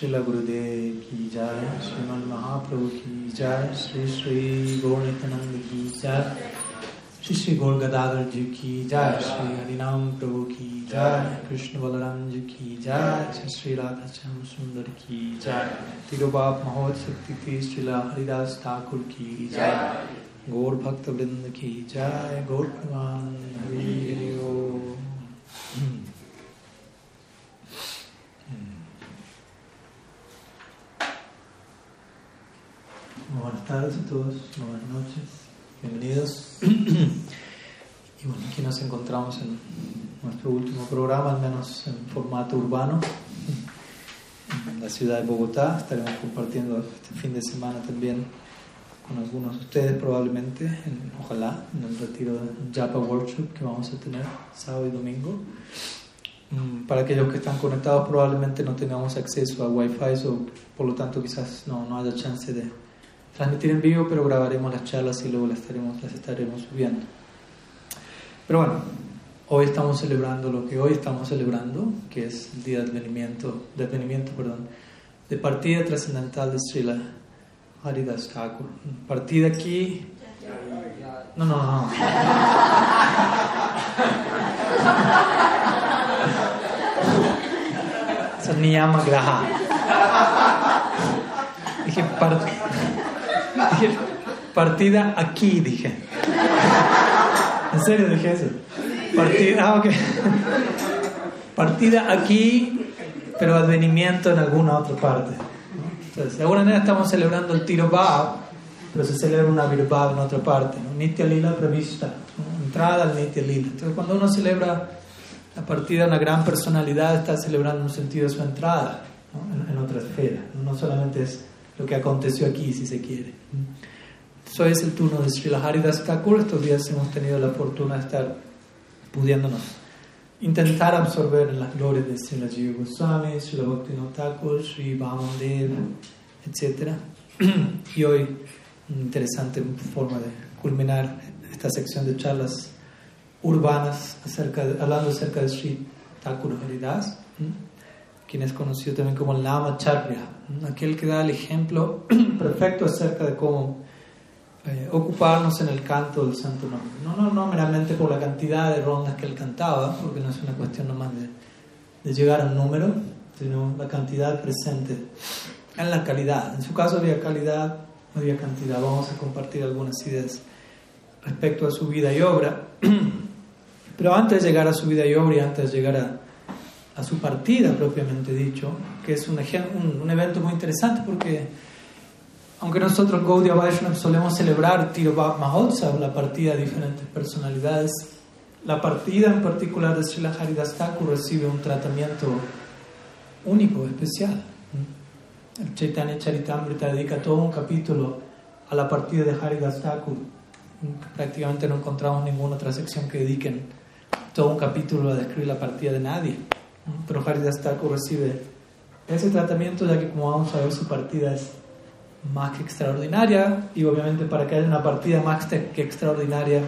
Srila Gurudev ki jai, Sriman Mahaprabhu ki jai, Sri Sri Gaurnitananda ki jai, Sri Sri Gaur Gadadhar ji ki jai, Sri Harinam Prabhu ki jai, Krishna Balaram ji ki jai, Sri Sri Radha Cham Sundar ki jai, Tirobhap Mahotsav Tithi Srila Haridas Thakur ki jai, Gaur Bhakta Vrinda ki jai, Gaur Praman Hari Hari Om. Buenas tardes a todos, buenas noches, bienvenidos. Y bueno, aquí nos encontramos en nuestro último programa, al menos en formato urbano, en la ciudad de Bogotá. Estaremos compartiendo este fin de semana también con algunos de ustedes probablemente, en- ojalá, en el retiro de Japa Workshop que vamos a tener sábado y domingo. Mm, Para aquellos que están conectados probablemente no tengamos acceso a Wi-Fi, so, por lo tanto quizás no, no haya chance de transmitir en vivo, pero grabaremos las charlas y luego las estaremos, las estaremos subiendo. Pero bueno, hoy estamos celebrando lo que hoy estamos celebrando, que es el día de advenimiento, de advenimiento, perdón, de partida trascendental de Srila Haridas Thakur. Partida aquí... No, no, no. Eso es Niyama Graha. Dije, par- partida aquí, dije. En serio dije eso. Partida, ah, ok. Partida aquí, pero advenimiento en alguna otra parte. Entonces, de alguna manera estamos celebrando el tiro Bhav, pero se celebra una Virbhav en otra parte. ¿no? Nitya Lila Pravista, ¿no? entrada al Nitya Lila. Entonces, cuando uno celebra la partida de una gran personalidad, está celebrando un sentido de su entrada ¿no? en, en otra esfera. No solamente es lo que aconteció aquí, si se quiere. Eso es el turno de Srila Haridas Thakur. Estos días hemos tenido la fortuna de estar pudiéndonos intentar absorber las glorias de Srila Jiva Goswami, Srila Bhaktivinoda Thakur, Sri Vamandev, etc. Y hoy, una interesante forma de culminar esta sección de charlas urbanas acerca de- hablando acerca de Sri Thakur Haridas, quien es conocido también como Lama Charya, aquel que da el ejemplo perfecto acerca de cómo eh, ocuparnos en el canto del santo nombre. No, no, no meramente por la cantidad de rondas que él cantaba, porque no es una cuestión nomás de, de llegar a un número, sino la cantidad presente en la calidad. En su caso había calidad, no había cantidad. Vamos a compartir algunas ideas respecto a su vida y obra. Pero antes de llegar a su vida y obra y antes de llegar a, a su partida propiamente dicho, que es un, un, un evento muy interesante porque aunque nosotros Gaudiya Vaishnava solemos celebrar Tiro Bhav Mahotsav, la partida de diferentes personalidades, la partida en particular de Srila Haridas Thakur recibe un tratamiento único, especial. El Chaitanya Charitamrita dedica todo un capítulo a la partida de Haridas Thakur. Prácticamente no encontramos ninguna otra sección que dediquen todo un capítulo a describir la partida de nadie. Pero Haridas Thakur recibe ese tratamiento ya que como vamos a ver su partida es más que extraordinaria y obviamente para que haya una partida más que extraordinaria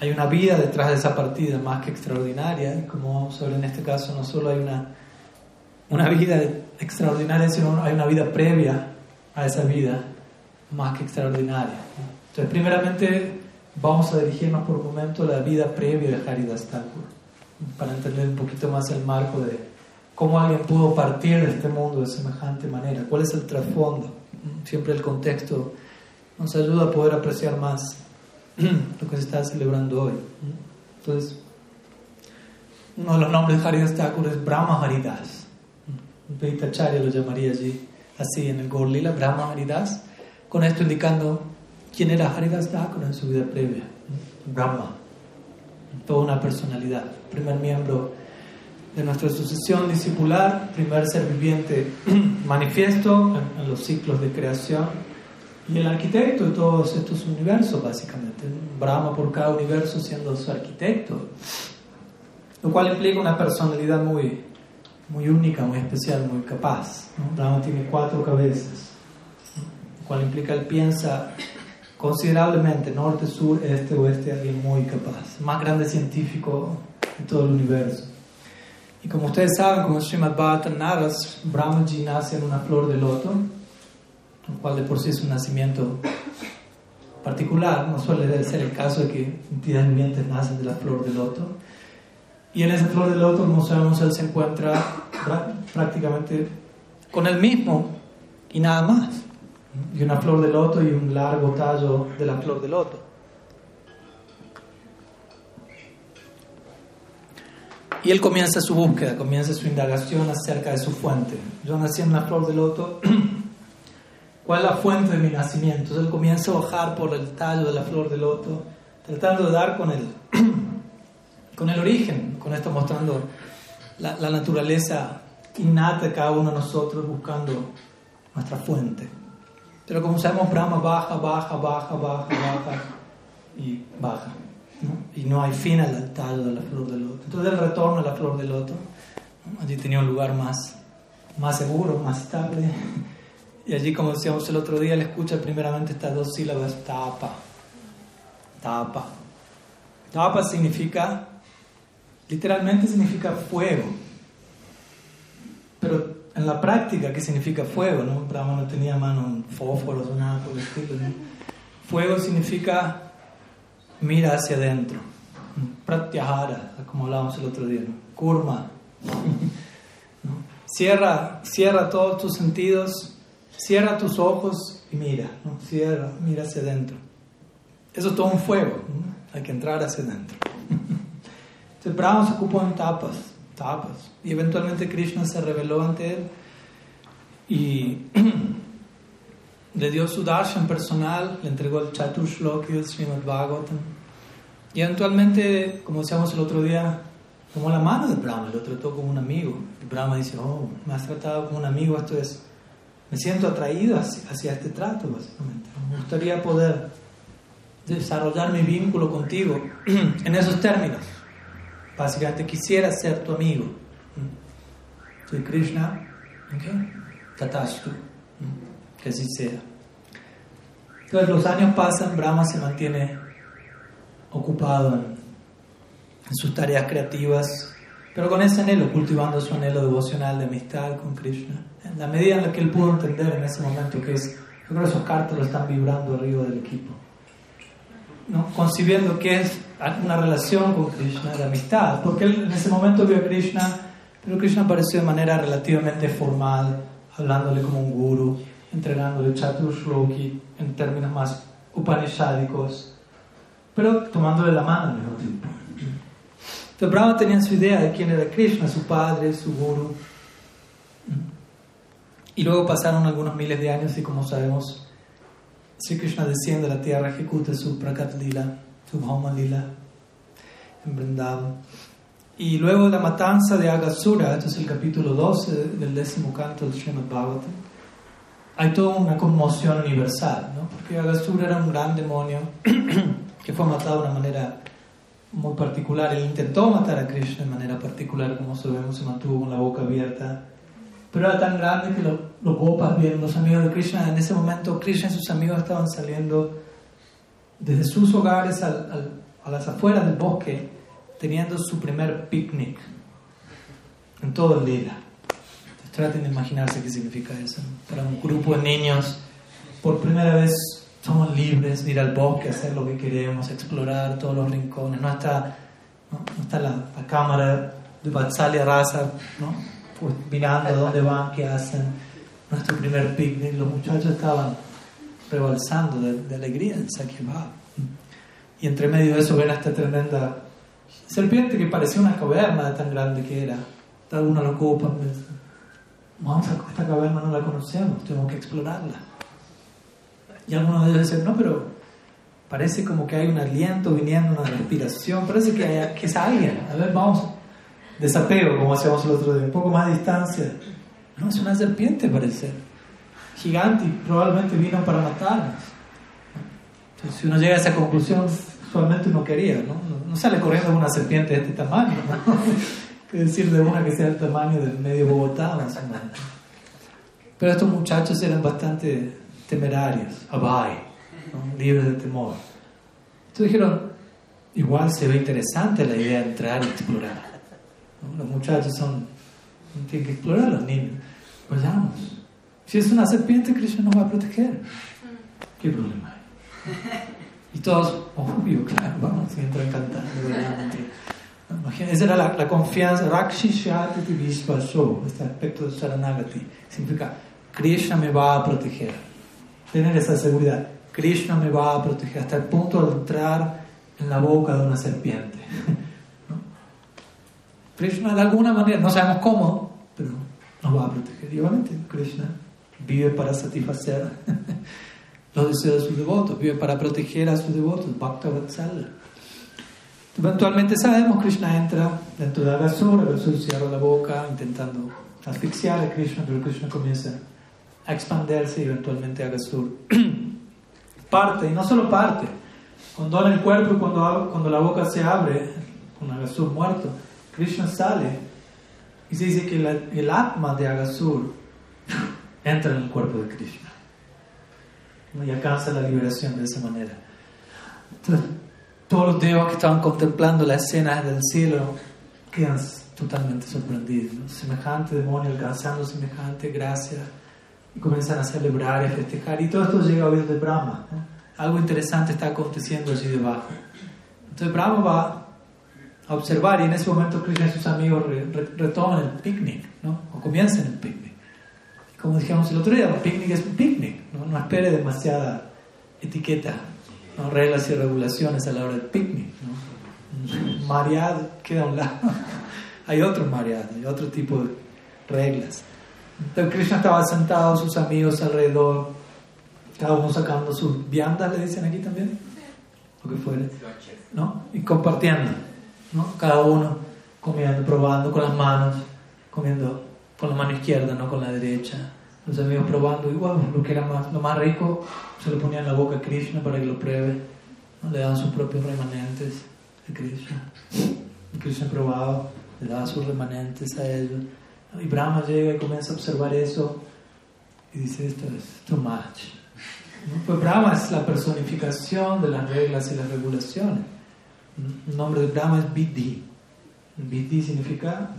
hay una vida detrás de esa partida más que extraordinaria. Como ver en este caso no solo hay una, una vida extraordinaria sino hay una vida previa a esa vida más que extraordinaria entonces primeramente vamos a dirigirnos por un momento a la vida previa de Haridas Thakur para entender un poquito más el marco de cómo alguien pudo partir de este mundo de semejante manera, cuál es el trasfondo. Siempre el contexto nos ayuda a poder apreciar más lo que se está celebrando hoy. Entonces, uno de los nombres de Haridas Thakur es Brahma Haridas. Veitacharya lo llamaría allí, así en el Gaur Lila, Brahma Haridas, con esto indicando quién era Haridas Thakur en su vida previa. Brahma, toda una personalidad, primer miembro de nuestra sucesión discipular, primer ser viviente manifiesto en, los ciclos de creación y el arquitecto de todos estos universos, básicamente. Brahma por cada universo siendo su arquitecto, lo cual implica una personalidad muy, muy única, muy especial, muy capaz. Brahma tiene cuatro cabezas, lo cual implica él piensa considerablemente norte, sur, este, oeste, alguien muy capaz, más grande científico de todo el universo. Y como ustedes saben, como Srimad Bhattan Naras, Brahmaji nace en una flor de loto, lo cual de por sí es un nacimiento particular, no suele ser el caso de que entidades vivientes nacen de la flor de loto. Y en esa flor de loto, como sabemos, él se encuentra prácticamente con él mismo y nada más. Y una flor de loto y un largo tallo de la flor de loto. Y él comienza su búsqueda, comienza su indagación acerca de su fuente. Yo nací en una flor de loto. ¿Cuál es la fuente de mi nacimiento? Entonces él comienza a bajar por el tallo de la flor de loto, tratando de dar con el, con el origen, con esto mostrando la, la naturaleza innata de cada uno de nosotros, buscando nuestra fuente. Pero como sabemos, Brahma baja, baja, baja, baja, baja y baja. Y no hay fin al tallo de la flor de loto. Entonces el retorno a la flor de loto, allí tenía un lugar más, más seguro, más estable. Y allí, como decíamos el otro día, le escucha primeramente estas dos sílabas, tapa. Tapa. Tapa significa, literalmente significa fuego. Pero en la práctica, ¿qué significa fuego? ¿no? Brahma no tenía mano fósforos o nada por el estilo. Fuego significa mira hacia adentro. Pratyahara, como hablábamos el otro día, ¿no? Kurma. Cierra, cierra todos tus sentidos, cierra tus ojos y mira, ¿no? cierra, mira hacia adentro. Eso es todo un fuego, hay que entrar hacia adentro. Entonces Brahma se ocupó en tapas, tapas, y eventualmente Krishna se reveló ante él y le dio su darshan personal, le entregó el Chatur Shloki el Srimad Bhagavatam. Y eventualmente, como decíamos el otro día, tomó la mano de Brahma, lo trató como un amigo. Y Brahma dice, oh, me has tratado como un amigo, esto es, me siento atraído hacia, este trato, básicamente. Me gustaría poder desarrollar mi vínculo contigo en esos términos. Básicamente, quisiera ser tu amigo. Soy Krishna, ¿ok? Tatastu que así sea. Entonces los años pasan, Brahma se mantiene ocupado en, sus tareas creativas, pero con ese anhelo, cultivando su anhelo devocional de amistad con Krishna. En la medida en la que él pudo entender en ese momento que es, yo creo que esos cártelos están vibrando arriba del equipo, ¿no? concibiendo que es una relación con Krishna de amistad, porque él en ese momento vio a Krishna, pero Krishna apareció de manera relativamente formal, hablándole como un guru, entregándole Chaturshloki en términos más upanishadicos, pero tomándole la mano al mismo tiempo. Entonces Brahma tenía su idea de quién era Krishna, su padre, su guru. Y luego pasaron algunos miles de años y como sabemos, Sri Krishna desciende a la tierra, ejecuta su Prakat Lila, su Bhauma Lila en Vrindavan. Y luego la matanza de Agasura, esto es el capítulo 12 del décimo canto del Srimad Bhagavatam, hay toda una conmoción universal, ¿no? porque Agasura era un gran demonio que fue matado de una manera muy particular. Él intentó matar a Krishna de manera particular, como sabemos, se mantuvo con la boca abierta. Pero era tan grande que los, los gopas, bien, los amigos de Krishna, en ese momento Krishna y sus amigos estaban saliendo desde sus hogares a las afueras del bosque, teniendo su primer picnic en todo el día. Traten de imaginarse qué significa eso. Para un grupo de niños, por primera vez somos libres de ir al bosque, hacer lo que queremos, explorar todos los rincones. No está, no, está la, cámara de Vatsalya Rasa ¿no? pues mirando dónde van, qué hacen. Nuestro primer picnic, los muchachos estaban rebalsando de, alegría en Sakyabha. Y entre medio de eso ven a esta tremenda serpiente que parecía una caverna de tan grande que era. Algunos lo ocupan, vamos a esta caverna no la conocemos, tenemos que explorarla. Y algunos de ellos dicen, no, pero parece como que hay un aliento viniendo, una respiración, parece que, hay, que es alguien. A ver, vamos, desapego, como hacíamos el otro día, un poco más de distancia. No, es una serpiente, parece. Gigante y probablemente vino para matarnos. Entonces, si uno llega a esa conclusión, usualmente uno quería, ¿no? No sale corriendo una serpiente de este tamaño, ¿no? Es decir de una que sea el tamaño del medio Bogotá, más o menos. Pero estos muchachos eran bastante temerarios, abai, libres de temor. Entonces dijeron, igual se ve interesante la idea de entrar y explorar. Los muchachos son, tienen que explorar los niños. Vayamos. Si es una serpiente, Krishna nos va a proteger. ¿Qué problema hay? Y todos, obvio, claro, vamos, entran cantando. Esa era la, la confianza, Rakshishati Vishvaso, este aspecto de Saranagati. Significa, Krishna me va a proteger. Tener esa seguridad. Krishna me va a proteger hasta el punto de entrar en la boca de una serpiente. Krishna de alguna manera, no sabemos cómo, pero nos va a proteger. Y obviamente Krishna vive para satisfacer los deseos de sus devotos, vive para proteger a sus devotos, Bhakta Vatsala. Eventualmente sabemos, Krishna entra dentro de Agasura, Agasura cierra la boca intentando asfixiar a Krishna, pero Krishna comienza a expandirse y eventualmente Agasura parte, y no solo parte, cuando dona el cuerpo y cuando, cuando la boca se abre, con Agasur muerto, Krishna sale y se dice que el atma de Agasur entra en el cuerpo de Krishna y alcanza la liberación de esa manera. Entonces, todos los devas que estaban contemplando la escena del cielo quedan totalmente sorprendidos. Semejante demonio alcanzando semejante gracia y comienzan a celebrar y a festejar. Y todo esto llega a oír de Brahma. Algo interesante está aconteciendo allí debajo. Entonces Brahma va a observar y en ese momento Krishna y sus amigos retoman el picnic, ¿no? o comienzan el picnic. como dijimos el otro día, un picnic es un picnic, no, no espere demasiada etiqueta, ¿no? reglas y regulaciones a la hora del picnic. ¿no? Mariad queda a un lado, hay otro mariad, hay otro tipo de reglas. Entonces Krishna estaba sentado, sus amigos alrededor, cada uno sacando sus viandas, le dicen aquí también, lo que fuere, ¿no? Y compartiendo, ¿no? Cada uno comiendo, probando con las manos, comiendo con la mano izquierda, no con la derecha. Los amigos probando, igual lo que era más, lo más rico se lo ponía en la boca a Krishna para que lo pruebe, le daban sus propios remanentes a Krishna. Y Krishna probaba, le daba sus remanentes a ellos. Y Brahma llega y comienza a observar eso y dice, esto es too much. Pues Brahma es la personificación de las reglas y las regulaciones. El nombre de Brahma es Vidhi. Vidhi significa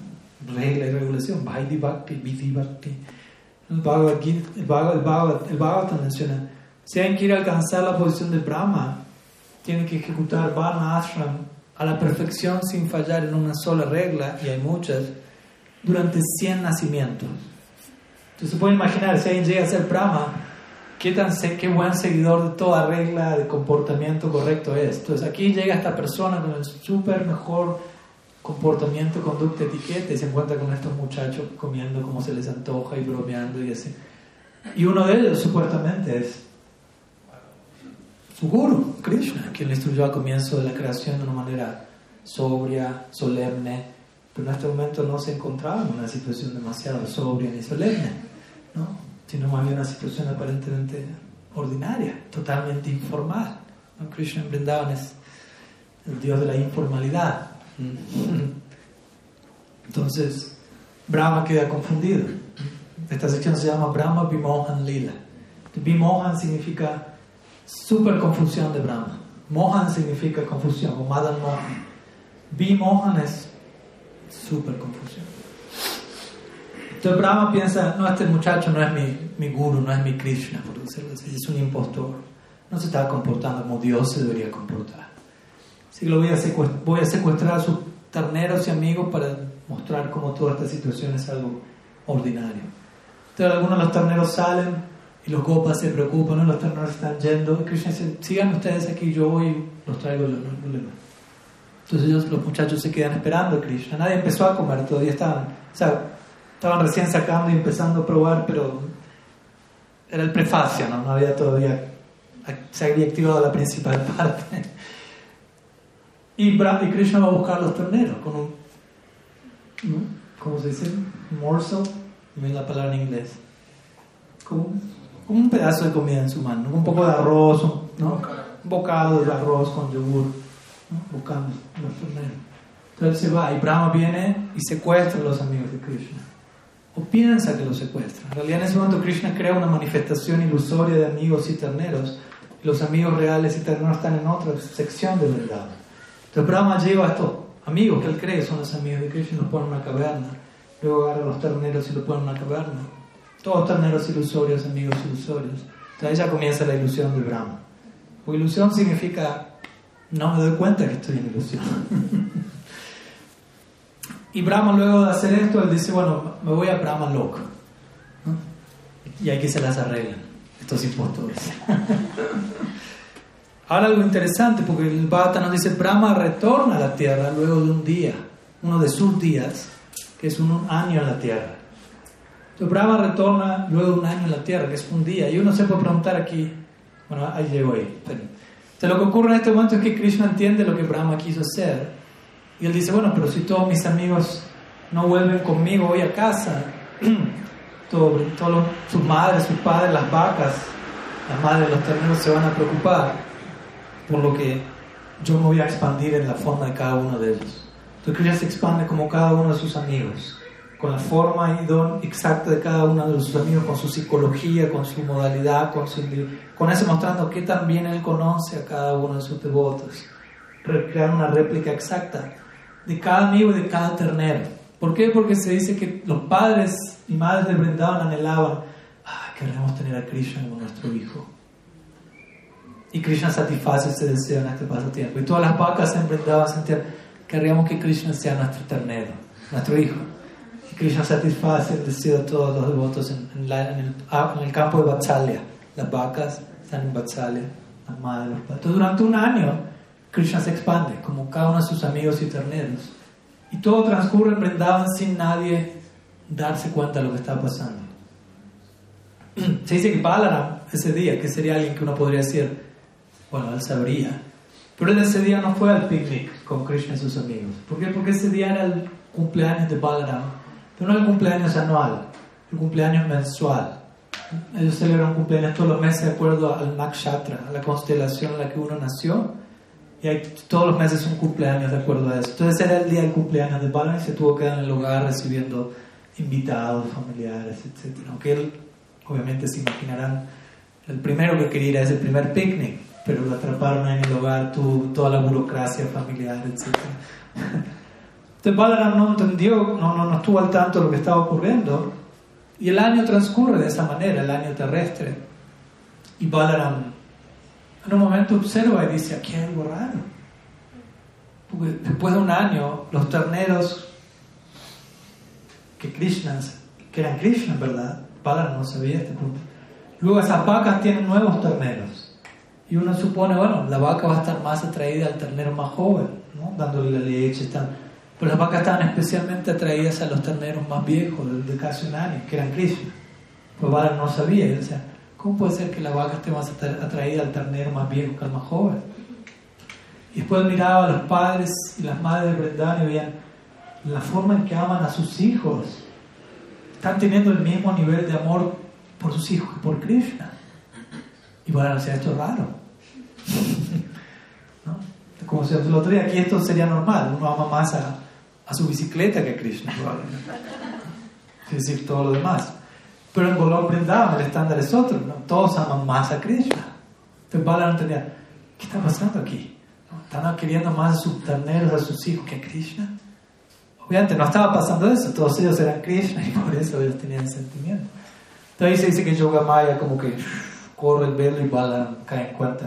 regla y regulación. Vaidhi Bhakti, Vidhi Bhakti. El Bhagavad, el Bhagavad, el Bhagavad, si alguien quiere alcanzar la posición de Brahma, tiene que ejecutar Varna Ashram a la perfección sin fallar en una sola regla, y hay muchas, durante 100 nacimientos. Entonces se puede imaginar, si alguien llega a ser Brahma, qué, tan, qué buen seguidor de toda regla de comportamiento correcto es. Entonces aquí llega esta persona con el súper mejor comportamiento, conducta, etiqueta y se encuentra con estos muchachos comiendo como se les antoja y bromeando y así. Y uno de ellos supuestamente es su guru, Krishna, quien le instruyó al comienzo de la creación de una manera sobria, solemne, pero en este momento no se encontraba en una situación demasiado sobria ni solemne, ¿no? sino más bien una situación aparentemente ordinaria, totalmente informal. Krishna en Vrindavan es el dios de la informalidad. Entonces, Brahma queda confundido. Esta sección se llama Brahma Vimohan Lila. Vimohan significa super confusión de Brahma. Mohan significa confusión, o Madan Mohan. Vimohan es súper confusión. Entonces Brahma piensa, no, este muchacho no es mi, mi guru, no es mi Krishna, por decirlo así, es un impostor. No se está comportando como Dios se debería comportar. Así que lo voy a, secuestrar, voy a secuestrar a sus terneros y amigos para mostrar cómo toda esta situación es algo ordinario. Entonces algunos de los terneros salen y los gopas se preocupan, ¿no? los terneros están yendo. Y Krishna dice, sigan ustedes aquí, yo voy los traigo yo, no hay. Entonces ellos, los muchachos se quedan esperando a Krishna. Nadie empezó a comer, todavía estaban, o sea, estaban recién sacando y empezando a probar, pero era el prefacio, ¿no? No había todavía, se había activado la principal parte. Y, Krishna va a buscar los terneros con un, ¿cómo se dice? Morsel, me la palabra en inglés. Como, un pedazo de comida en su mano, un poco de arroz, ¿no? Un bocado de arroz con yogur buscando los torneos. Entonces se va y Brahma viene y secuestra a los amigos de Krishna. O piensa que los secuestra. En realidad en ese momento Krishna crea una manifestación ilusoria de amigos y terneros. Los amigos reales y terneros están en otra sección de verdad. Entonces Brahma lleva a estos amigos que él cree son los amigos de Krishna, los pone en una caverna. Luego agarra los terneros y los pone en una caverna. Todos terneros ilusorios, amigos ilusorios. Entonces ya comienza la ilusión de Brahma. Porque ilusión significa no me doy cuenta que estoy en ilusión. y Brahma luego de hacer esto, él dice, bueno, me voy a Brahma loco. Y aquí se las arreglan, estos impostores. Ahora algo interesante, porque el Bhata nos dice, Brahma retorna a la tierra luego de un día, uno de sus días, que es un año en la tierra. Entonces Brahma retorna luego de un año en la tierra, que es un día. Y uno se puede preguntar aquí, bueno, ahí llego ahí. Entonces lo que ocurre en este momento es que Krishna entiende lo que Brahma quiso hacer. Y él dice, bueno, pero si todos mis amigos no vuelven conmigo hoy a casa, todos, sus madres, sus padres, las vacas, las madres, los terneros se van a preocupar por lo que yo me voy a expandir en la forma de cada uno de ellos. Entonces Krishna se expande como cada uno de sus amigos, con la forma y don exacta de cada uno de sus amigos, con su psicología, con su modalidad, con, su, con eso mostrando que también él conoce a cada uno de sus devotos. Crear una réplica exacta de cada amigo y de cada ternero. ¿Por qué? Porque se dice que los padres y madres de Brindavan anhelaban, ah, queremos tener a Krishna como nuestro hijo y Krishna satisface ese deseo en este pasatiempo. Y todas las vacas en Vrindavan sentían, querríamos que Krishna sea nuestro ternero, nuestro hijo. Krishna satisface el deseo de todos los devotos en, ah, en, el, campo de Vatsalya. Las vacas están en Vatsalya, las madres los padres. Entonces, durante un año, Krishna se expande, como cada uno de sus amigos y terneros. Y todo transcurre en Vrindavan sin nadie darse cuenta de lo que está pasando. Se dice que Balaram, ese día, que sería alguien que uno podría decir, bueno, él sabría. Pero él ese día no fue al picnic con Krishna y sus amigos. ¿Por qué? Porque ese día era el cumpleaños de Balaram. No el cumpleaños anual, el cumpleaños mensual. Ellos celebran cumpleaños todos los meses de acuerdo al nakshatra, a la constelación en la que uno nació. Y hay, todos los meses un cumpleaños de acuerdo a eso. Entonces era el día del cumpleaños de Balaram y se tuvo que quedar en el hogar recibiendo invitados, familiares, etc. Aunque él, obviamente se imaginarán, el primero que quería ir a ese primer picnic pero lo atraparon en el hogar, tuvo toda la burocracia familiar, etc. Entonces Balaram no entendió, no, no, no estuvo al tanto de lo que estaba ocurriendo, y el año transcurre de esa manera, el año terrestre. Y Balaram en un momento observa y dice, aquí hay algo raro. Porque después de un año, los terneros que Krishna, que eran Krishna, ¿verdad? Balaram no sabía este punto. Luego esas vacas tienen nuevos terneros. Y uno supone, bueno, la vaca va a estar más atraída al ternero más joven, ¿no? dándole la leche. Tal. Pero las vacas estaban especialmente atraídas a los terneros más viejos, de, casi un año, que eran Krishna. Pues Bala no sabía, y decía, ¿cómo puede ser que la vaca esté más atraída al ternero más viejo que al más joven? Y después miraba a los padres y las madres de Brendan y veían la forma en que aman a sus hijos. Están teniendo el mismo nivel de amor por sus hijos que por Krishna. Y bueno, decía, esto es raro. ¿No? Como si el otro aquí esto sería normal, uno ama más a, a su bicicleta que Krishna, Es decir, todo lo demás. Pero en Golom Brindavan el estándar es otro, todos aman más a Krishna. Entonces Bala no entendía, ¿qué está pasando aquí? ¿Están queriendo más a sus terneros, a sus hijos que a Krishna? Obviamente no estaba pasando eso, todos ellos eran Krishna y por eso ellos tenían sentimiento. Entonces se dice que Yoga Maya como que corre el velo y Bala cae en cuenta.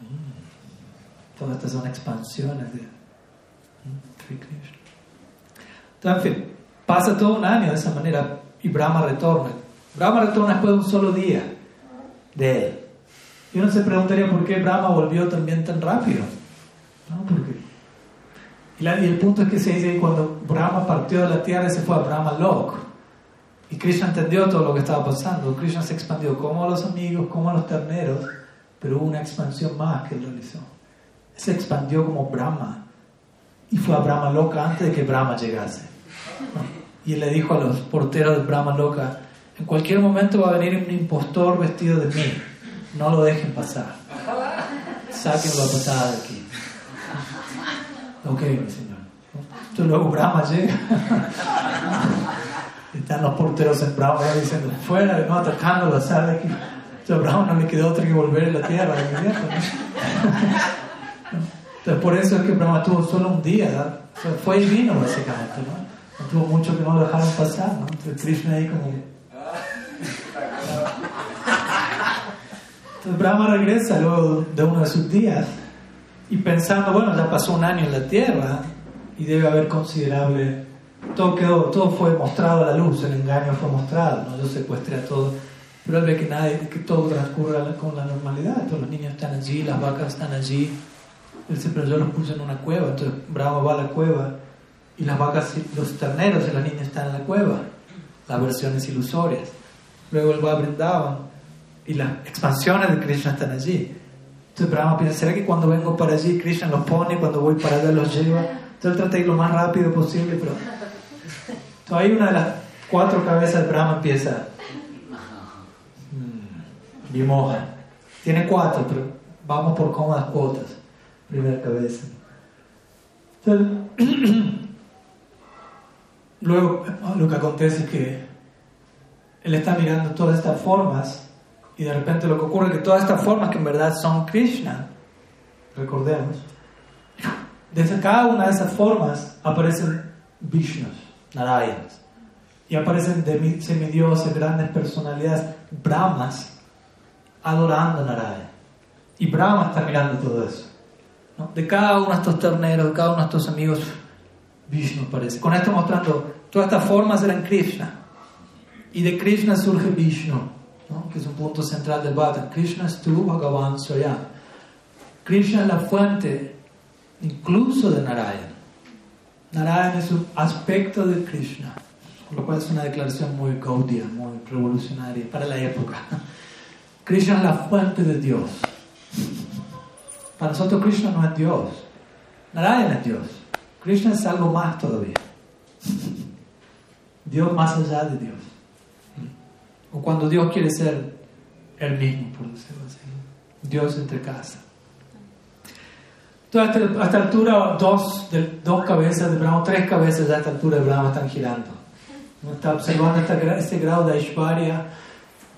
Mm, todas estas son expansiones de mm, Entonces, en fin, pasa todo un año de esa manera y Brahma retorna. Brahma retorna después de un solo día de él. Y uno se preguntaría por qué Brahma volvió también tan rápido. ¿No? Porque y, el punto es que se dice que cuando Brahma partió de la tierra, se fue a Brahma Lok. Y Krishna entendió todo lo que estaba pasando. Krishna se expandió como a los amigos, como a los terneros, pero hubo una expansión más que él realizó. Se expandió como Brahma y fue a Brahma Loka antes de que Brahma llegase. Y le dijo a los porteros de Brahma Loka, en cualquier momento va a venir un impostor vestido de mí, no lo dejen pasar. Sáquenlo a pasar de aquí. Ok, señor. Entonces luego Brahma llega. Están los porteros en Brown diciendo, fuera, no atacándolo, ¿sabe? Que a Brown no le quedó otro que volver a la tierra Entonces Entonces por eso es que Brahma tuvo solo un día, fue divino básicamente, ¿no? No tuvo mucho que no lo dejaron pasar, ¿no? Entonces Krishna ahí como... Entonces Brahma regresa luego de uno de sus días y pensando, bueno, ya pasó un año en la tierra y debe haber considerable todo quedó, todo fue mostrado a la luz, el engaño fue mostrado, ¿no? yo secuestré a todos, pero él ve que, nadie, que todo transcurre con la normalidad, todos los niños están allí, las vacas están allí, él siempre yo los puse en una cueva, entonces Brahma va a la cueva y las vacas, los terneros y las niñas están en la cueva, las versiones ilusorias, luego él va a y las expansiones de Krishna están allí. Entonces Brahma piensa, ¿será que cuando vengo para allí Krishna los pone, cuando voy para allá los lleva? Entonces él trata de ir lo más rápido posible, pero ahí una de las cuatro cabezas de Brahma empieza. Vimoja. Hmm, Tiene cuatro, pero vamos por cómodas cuotas. Primera cabeza. luego lo que acontece es que él está mirando todas estas formas y de repente lo que ocurre es que todas estas formas que en verdad son Krishna, recordemos, desde cada una de esas formas aparecen Vishnus. Narayanas. Y aparecen semidioses, grandes personalidades, Brahmas, adorando a. Y Brahma está mirando todo eso. De cada uno de estos terneros, de cada uno de estos amigos, Vishnu aparece. Con esto mostrando, todas estas formas eran Krishna. Y de Krishna surge Vishnu, que es un punto central del Bhagavatam. Krishna es tu Bhagavan Soya. Krishna es la fuente incluso de Narayana. Narayana es un aspecto de Krishna, lo cual es una declaración muy gaudia, muy revolucionaria para la época. Krishna es la fuente de Dios. Para nosotros Krishna no es Dios. Narayana es Dios. Krishna es algo más todavía. Dios más allá de Dios. O cuando Dios quiere ser el mismo, por decirlo así. Dios entre casa. Entonces, a esta altura, dos, de, dos cabezas de Brahma, tres cabezas a esta altura de Brahma están girando. Está observando este grado de Aishwarya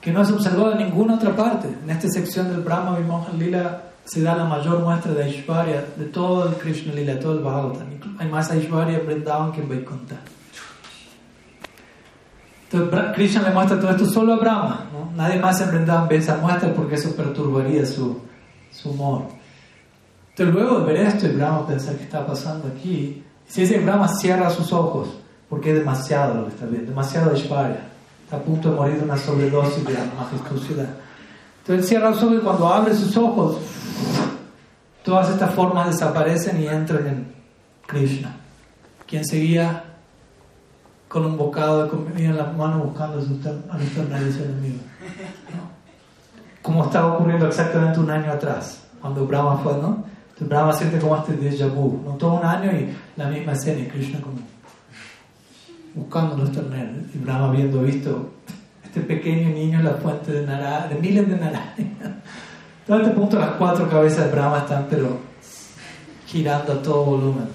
que no es observado en ninguna otra parte. En esta sección del Brahma Vimohan Lila se da la mayor muestra de Aishwarya de todo el Krishna Lila, todo el Bhagavatam. Hay más Aishwarya en Vrindavan que en Vaikuntha. Entonces Krishna le muestra todo esto solo a Brahma. ¿no? Nadie más en Vrindavan ve esa muestra porque eso perturbaría su, su humor. Entonces luego de ver esto y Brahma pensar qué está pasando aquí, si dice que Brahma cierra sus ojos, porque es demasiado lo que está viendo, demasiado Ishvarya, está a punto de morir de una sobredosis de majestuosidad. Entonces cierra los ojos y cuando abre sus ojos, todas estas formas desaparecen y entran en Krishna, quien seguía con un bocado de comida en la mano buscando a los terneros enemigos. Como estaba ocurriendo exactamente un año atrás, cuando Brahma fue, ¿no? Entonces Brahma siente como este déjà vu, ¿no? Todo un año y la misma escena y Krishna como buscando los terneros. Y Brahma habiendo visto este pequeño niño en la fuente de, Narayana, de miles de Narayana. Todo este punto las cuatro cabezas de Brahma están pero girando a todo volumen.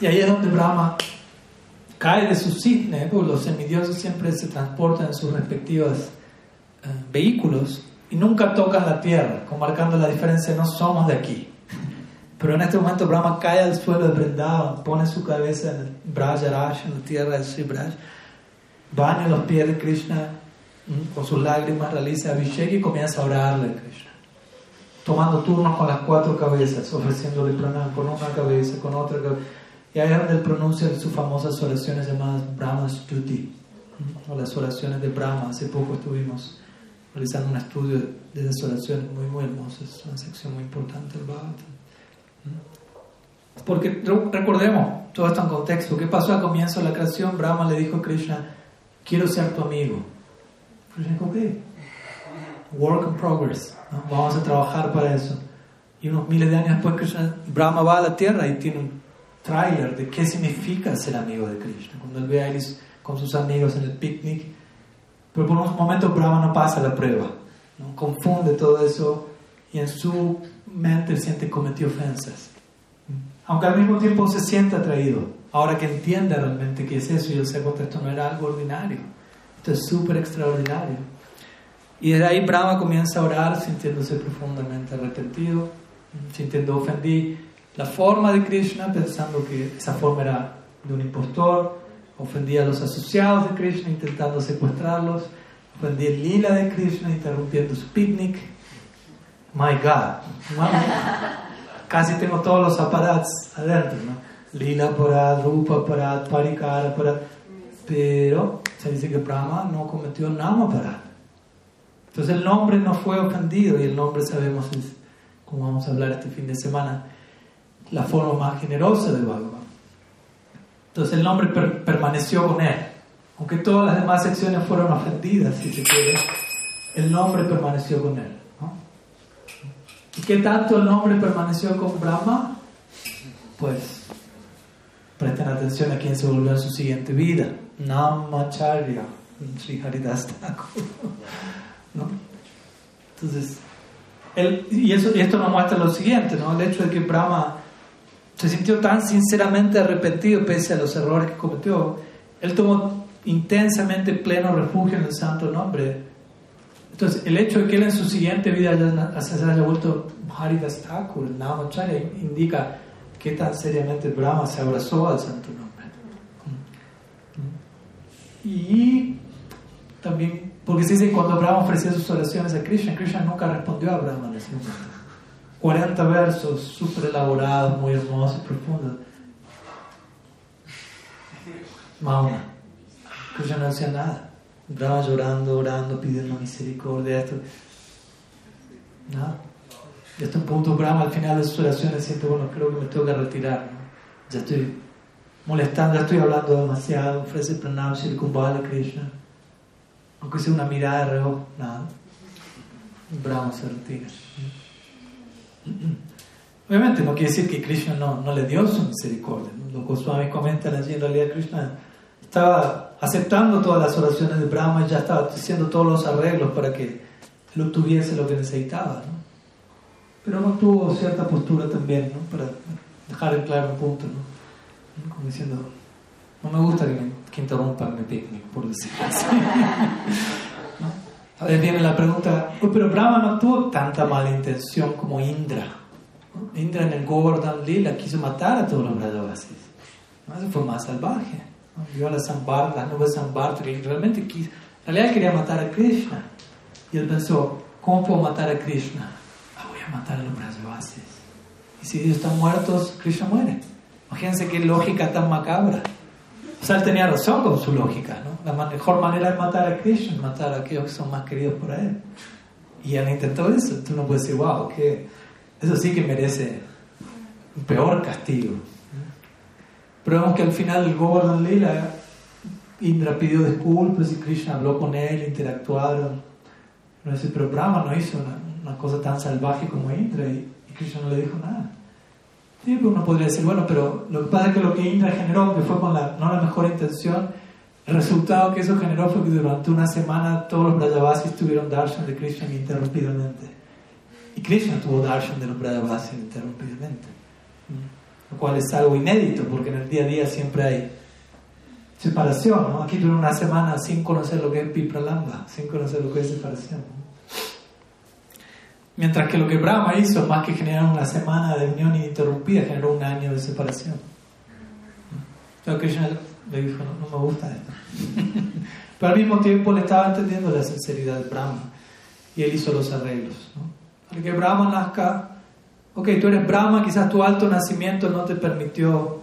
y ahí es donde Brahma cae de su cisne, porque los semidioses siempre se transportan en sus respectivos eh, vehículos y nunca tocan la tierra, marcando la diferencia, no somos de aquí. Pero en este momento Brahma cae al suelo de Vrindavan, pone su cabeza en el Brajarash, en la tierra del Sri Braj, baña los pies de Krishna, con sus lágrimas realiza Abhishek y comienza a orarle a Krishna. Tomando turnos con las cuatro cabezas, ofreciéndole pranam con una cabeza, con otra cabeza. Y ahí es donde él pronuncia sus famosas oraciones llamadas Brahma Stuti, o las oraciones de Brahma. Hace poco estuvimos realizando un estudio de esas oraciones muy, muy hermosas, una sección muy importante del Bhagavatam. Porque recordemos todo esto en contexto. ¿Qué pasó al comienzo de la creación? Brahma le dijo a Krishna, quiero ser tu amigo. Dijo, ok, work in progress, vamos a trabajar para eso. Y unos miles de años después Krishna, Brahma va a la tierra y tiene un tráiler de qué significa ser amigo de Krishna. Cuando él ve a Iris con sus amigos en el picnic, pero por unos momentos Brahma no pasa la prueba, confunde todo eso y en su mente siente cometió ofensas. Aunque al mismo tiempo se siente atraído, ahora que entiende realmente qué es eso y él se esto no era algo ordinario, esto es súper extraordinario. Y desde ahí Brahma comienza a orar sintiéndose profundamente arrepentido sintiendo ofendí la forma de Krishna pensando que esa forma era de un impostor, ofendí a los asociados de Krishna intentando secuestrarlos, ofendí el lila de Krishna interrumpiendo su picnic. My God, casi tengo todos los aparatos adentro, ¿no? Lila aparat, Rupa aparat, Parikara aparat, pero se dice que Brahma no cometió nada para Entonces el nombre no fue ofendido y el nombre sabemos es, como vamos a hablar este fin de semana, la forma más generosa de Bhagavan. Entonces el nombre permaneció con él. Aunque todas las demás secciones fueron ofendidas, si se quiere, el nombre permaneció con él. ¿Y qué tanto el nombre permaneció con Brahma? Pues presten atención a quién se volvió en su siguiente vida. Namacharya, Sri Haridas ¿No? Entonces, él, y, eso, y esto nos muestra lo siguiente, ¿no? El hecho de que Brahma se sintió tan sinceramente arrepentido pese a los errores que cometió. Él tomó intensamente pleno refugio en el santo nombre. Entonces, el hecho de que él en su siguiente vida haya, haya vuelto Haridas Thakur, Namacharya, indica que tan seriamente Brahma se abrazó al santo nombre. Y también, porque se dice cuando Brahma ofrecía sus oraciones a Krishna, Krishna nunca respondió a Brahma en ese momento. 40 versos súper elaborados, muy hermosos, profundos. Mauna. Krishna no hacía nada. Brahma llorando, orando, pidiendo misericordia. Esto. Nada. Y hasta un punto Brahma al final de sus oraciones siente, bueno, creo que me tengo que retirar. Ya estoy molestando, ya estoy hablando demasiado. Ofrece pranam Shri Kumbhala Krishna. Aunque sea una mirada de reojo, nada. Brahma se retira. Obviamente no quiere decir que Krishna no, no le dio su misericordia. Los Goswamis comentan allí en realidad Krishna estaba aceptando todas las oraciones de Brahma y ya estaba haciendo todos los arreglos para que él obtuviese lo que necesitaba. ¿no? Pero no tuvo cierta postura también, ¿no? para dejar en claro un punto. ¿no? Como diciendo, no me gusta que, que interrumpan mi picnic, por decirlo así. A veces viene la pregunta, pero Brahma no tuvo tanta mala intención como Indra. Indra en el Govardhan Lila quiso matar a todos los Brajavasis. Eso fue más salvaje. Vio a la Sambar, la nube Sambar, que realmente quiso, en realidad quería matar a Krishna. Y él pensó, ¿cómo puedo matar a Krishna? A matar a los Brajavasis. Y si ellos están muertos, Krishna muere. Imagínense qué lógica tan macabra. O sea, él tenía razón con su lógica, ¿no? La mejor manera de matar a Krishna es matar a aquellos que son más queridos por él. Y él intentó eso. Tú no puedes decir, wow, que eso sí que merece un peor castigo. Pero vemos que al final el Govardhan Lila, Indra pidió disculpas y Krishna habló con él, interactuaron. Pero Brahma no hizo una, cosa tan salvaje como Indra y Krishna no le dijo nada. Sí, uno podría decir, bueno, pero lo que pasa es que lo que Indra generó, que fue con la, no la mejor intención, el resultado que eso generó fue que durante una semana todos los Brajavasis tuvieron darshan de Krishna interrumpidamente. Y Krishna tuvo darshan de los Brajavasis interrumpidamente. Lo cual es algo inédito, porque en el día a día siempre hay separación. ¿no? Aquí tuvieron una semana sin conocer lo que es Pipralamba, sin conocer lo que es separación. Mientras que lo que Brahma hizo, más que generar una semana de unión ininterrumpida, generó un año de separación. Entonces Krishna le dijo, no, me gusta esto. Pero al mismo tiempo le estaba entendiendo la sinceridad de Brahma. Y él hizo los arreglos. Para que Brahma nazca, ok, tú eres Brahma, quizás tu alto nacimiento no te permitió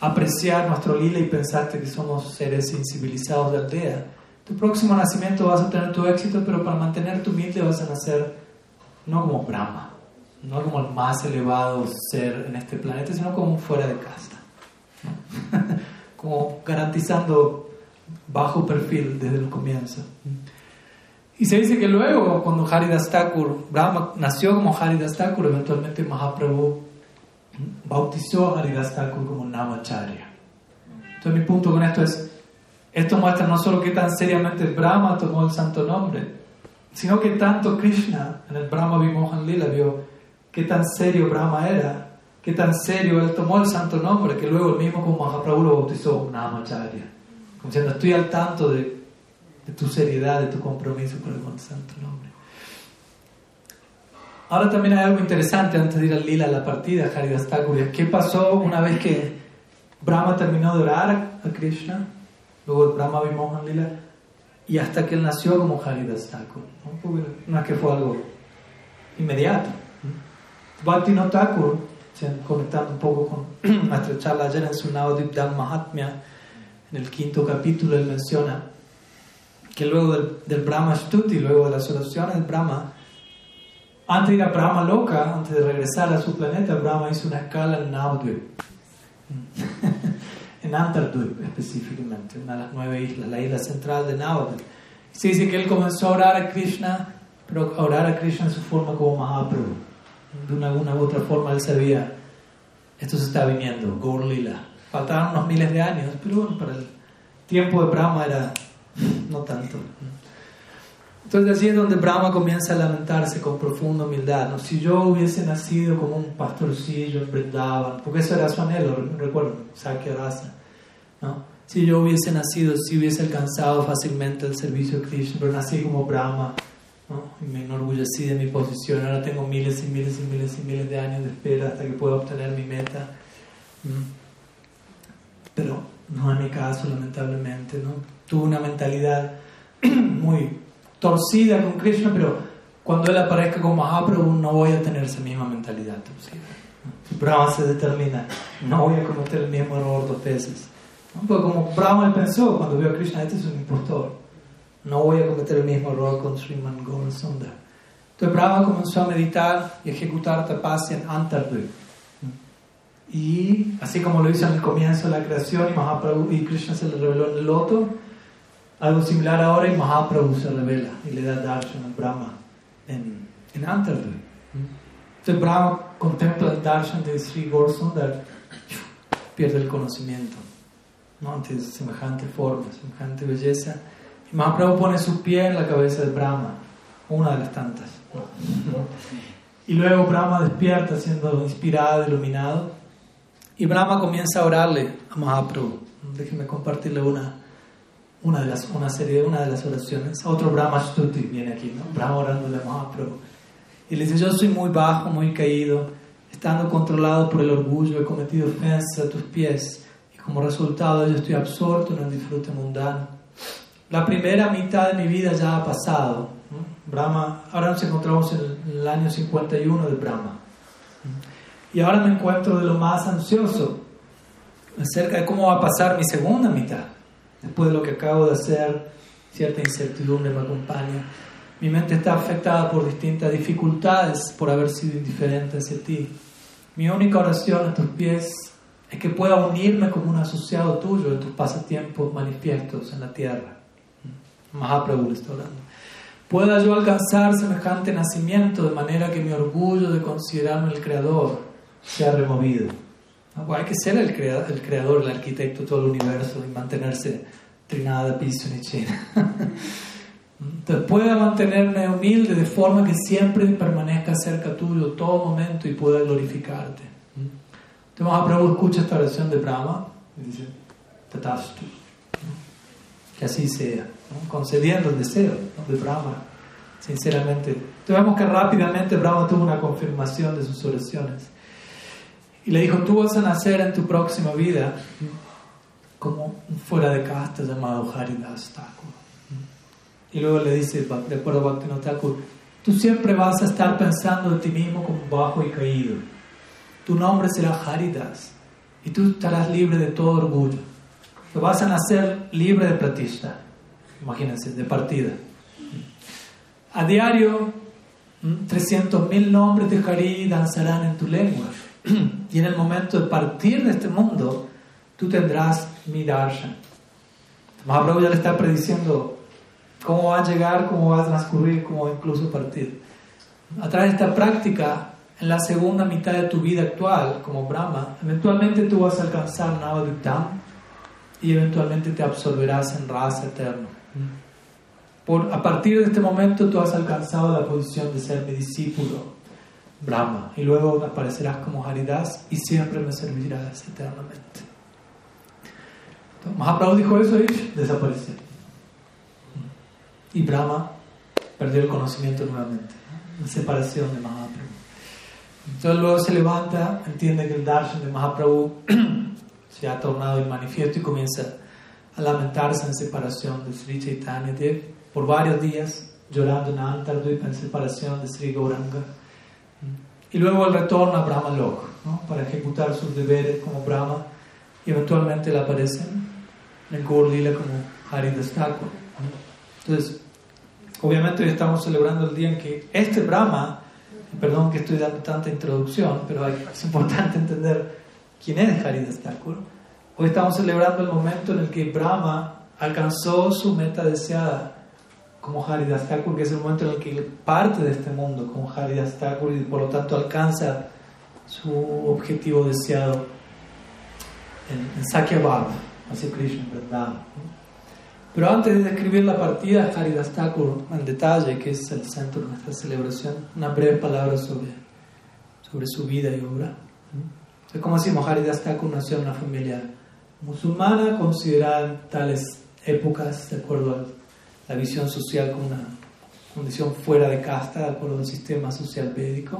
apreciar nuestro lila y pensaste que somos seres incivilizados de aldea. Tu próximo nacimiento vas a tener tu éxito, pero para mantener tu humilde vas a nacer no como Brahma, no como el más elevado ser en este planeta, sino como fuera de casta. como garantizando bajo perfil desde el comienzo. Y se dice que luego, cuando Haridas Thakur, Brahma nació como Haridas Thakur, eventualmente Mahaprabhu bautizó a Haridas Thakur como Namacharya. Entonces mi punto con esto es, esto muestra no solo que tan seriamente Brahma tomó el santo nombre, sino que tanto Krishna en el Brahma Vimohan Lila vio qué tan serio Brahma era, qué tan serio él tomó el santo nombre, que luego el mismo como Mahaprabhu lo bautizó Namacharya, como diciendo, estoy al tanto de, de tu seriedad, de tu compromiso con el santo nombre. Ahora también hay algo interesante antes de ir al lila a la partida, Haridas Thakur. ¿Qué pasó una vez que Brahma terminó de orar a Krishna? Luego Brahma Vimohan Lila. Y hasta que él nació como Haridas Thakur. ¿no? no es que fue algo inmediato. Bhakti Thakur, conectando un poco con nuestra charla ayer en su Navadip Mahatmya, en el quinto capítulo él menciona que luego del, del Brahma Stuti, luego de las oraciones del Brahma, antes de ir a Brahma Loka, antes de regresar a su planeta, Brahma hizo una escala en Navadvip, en Antardvip específicamente, una de las nueve islas, la isla central de Navadvip. Se dice que él comenzó a orar a Krishna, pero a orar a Krishna en su forma como Mahaprabhu. De una, una u otra forma él sabía, esto se está viniendo, Gaur Lila. Faltaban unos miles de años, pero bueno, para el tiempo de Brahma era no tanto. Entonces así es donde Brahma comienza a lamentarse con profunda humildad. ¿no? Si yo hubiese nacido como un pastorcillo en Vrindavan, porque eso era su anhelo, recuerdo, Sakya Rasa. ¿No? Si yo hubiese nacido, si hubiese alcanzado fácilmente el servicio de Krishna, pero nací como Brahma, ¿no? y me enorgullecí de mi posición, ahora tengo miles y miles y miles y miles de años de espera hasta que pueda obtener mi meta. Pero no en mi caso, lamentablemente, ¿no? Tuve una mentalidad muy torcida con Krishna, pero cuando él aparezca como Mahaprabhu no voy a tener esa misma mentalidad torcida. Brahma se determina, no voy a cometer el mismo error dos veces. Porque como Brahma pensó cuando vio a Krishna, este es un impostor, no voy a cometer el mismo error con Sriman Gaurasundar. Entonces Brahma comenzó a meditar y ejecutar tapasya en Antardvip. Y así como lo hizo en el comienzo de la creación y Mahaprabhu y Krishna se le reveló en el loto, algo similar ahora y Mahaprabhu se revela y le da darshan al Brahma en, en Antardu. Entonces Brahma contempla el darshan de Sri Gaurasundar, pierde el conocimiento ¿no? ante semejante forma, semejante belleza. Y Mahaprabhu pone su pie en la cabeza de Brahma, una de las tantas. Y luego Brahma despierta siendo inspirado, iluminado. Y Brahma comienza a orarle a Mahaprabhu. Déjenme compartirle una, una de las, una serie, una de las oraciones. Otro Brahma Stuti viene aquí, ¿no? Brahma orándole a Mahaprabhu. Y le dice, yo soy muy bajo, muy caído, estando controlado por el orgullo, he cometido ofensas a tus pies, como resultado yo estoy absorto en el disfrute mundano. La primera mitad de mi vida ya ha pasado. Brahma, ahora nos encontramos en el año 51 de Brahma. Y ahora me encuentro de lo más ansioso acerca de cómo va a pasar mi segunda mitad después de lo que acabo de hacer, cierta incertidumbre me acompaña. Mi mente está afectada por distintas dificultades por haber sido indiferente hacia ti. Mi única oración a tus pies es que pueda unirme como un asociado tuyo en tus pasatiempos manifiestos en la tierra. Mahaprabhu le está hablando. Pueda yo alcanzar semejante nacimiento de manera que mi orgullo de considerarme el creador sea removido. Hay que ser el creador, el arquitecto de todo el universo y mantenerse trinada, piso ni china. Entonces pueda mantenerme humilde de forma que siempre permanezca cerca tuyo todo momento y pueda glorificarte. Entonces Mahaprabhu escucha esta oración de Brahma y dice, Tatastu. Que así sea, concediendo el deseo de Brahma, sinceramente. Entonces vemos que rápidamente Brahma tuvo una confirmación de sus oraciones. Y le dijo, tú vas a nacer en tu próxima vida como fuera de casta llamado Haridas Thakur. Y luego le dice, de acuerdo a Bhaktivinoda Thakur, tú siempre vas a estar pensando de ti mismo como bajo y caído. Tu nombre será Haridas y tú estarás libre de todo orgullo. Tú vas a nacer libre de platista, imagínense, de partida. A diario, 300.000 nombres de Hari danzarán en tu lengua. y en el momento de partir de este mundo, tú tendrás mi darshan. Mahaprabhu ya le está prediciendo cómo va a llegar, cómo va a transcurrir, cómo incluso partir. A través de esta práctica, en la segunda mitad de tu vida actual, como Brahma, eventualmente tú vas a alcanzar Navadvitam y eventualmente te absorberás en raza eterno. Por, a partir de este momento tú has alcanzado la posición de ser mi discípulo Brahma. Y luego aparecerás como Haridas y siempre me servirás eternamente. Mahaprabhu dijo eso y desapareció. Y Brahma perdió el conocimiento nuevamente, la separación de Mahaprabhu. Entonces luego se levanta, entiende que el darshan de Mahaprabhu se ha tornado en manifiesto y comienza a lamentarse en separación de Sri Chaitanya Dev por varios días, llorando en Antardvip en separación de Sri Gauranga. Y luego el retorno a Brahma Lok, para ejecutar sus deberes como Brahma y eventualmente le aparecen en Gurdila como Haridas Thakur. Entonces, obviamente hoy estamos celebrando el día en que este Brahma, perdón que estoy dando tanta introducción, pero es importante entender quién es Haridas Thakur. Hoy estamos celebrando el momento en el que Brahma alcanzó su meta deseada como Haridas Thakur, que es el momento en el que parte de este mundo como Haridas Thakur y por lo tanto alcanza su objetivo deseado en, en hacia Krishna, ¿verdad? Pero antes de describir la partida de Haridas Thakur en detalle, que es el centro de nuestra celebración, una breve palabra sobre, sobre su vida y obra. Como decimos, Haridas Thakur nació en una familia musulmana, considerada en tales épocas, de acuerdo a la visión social como una condición fuera de casta, de acuerdo al sistema social védico.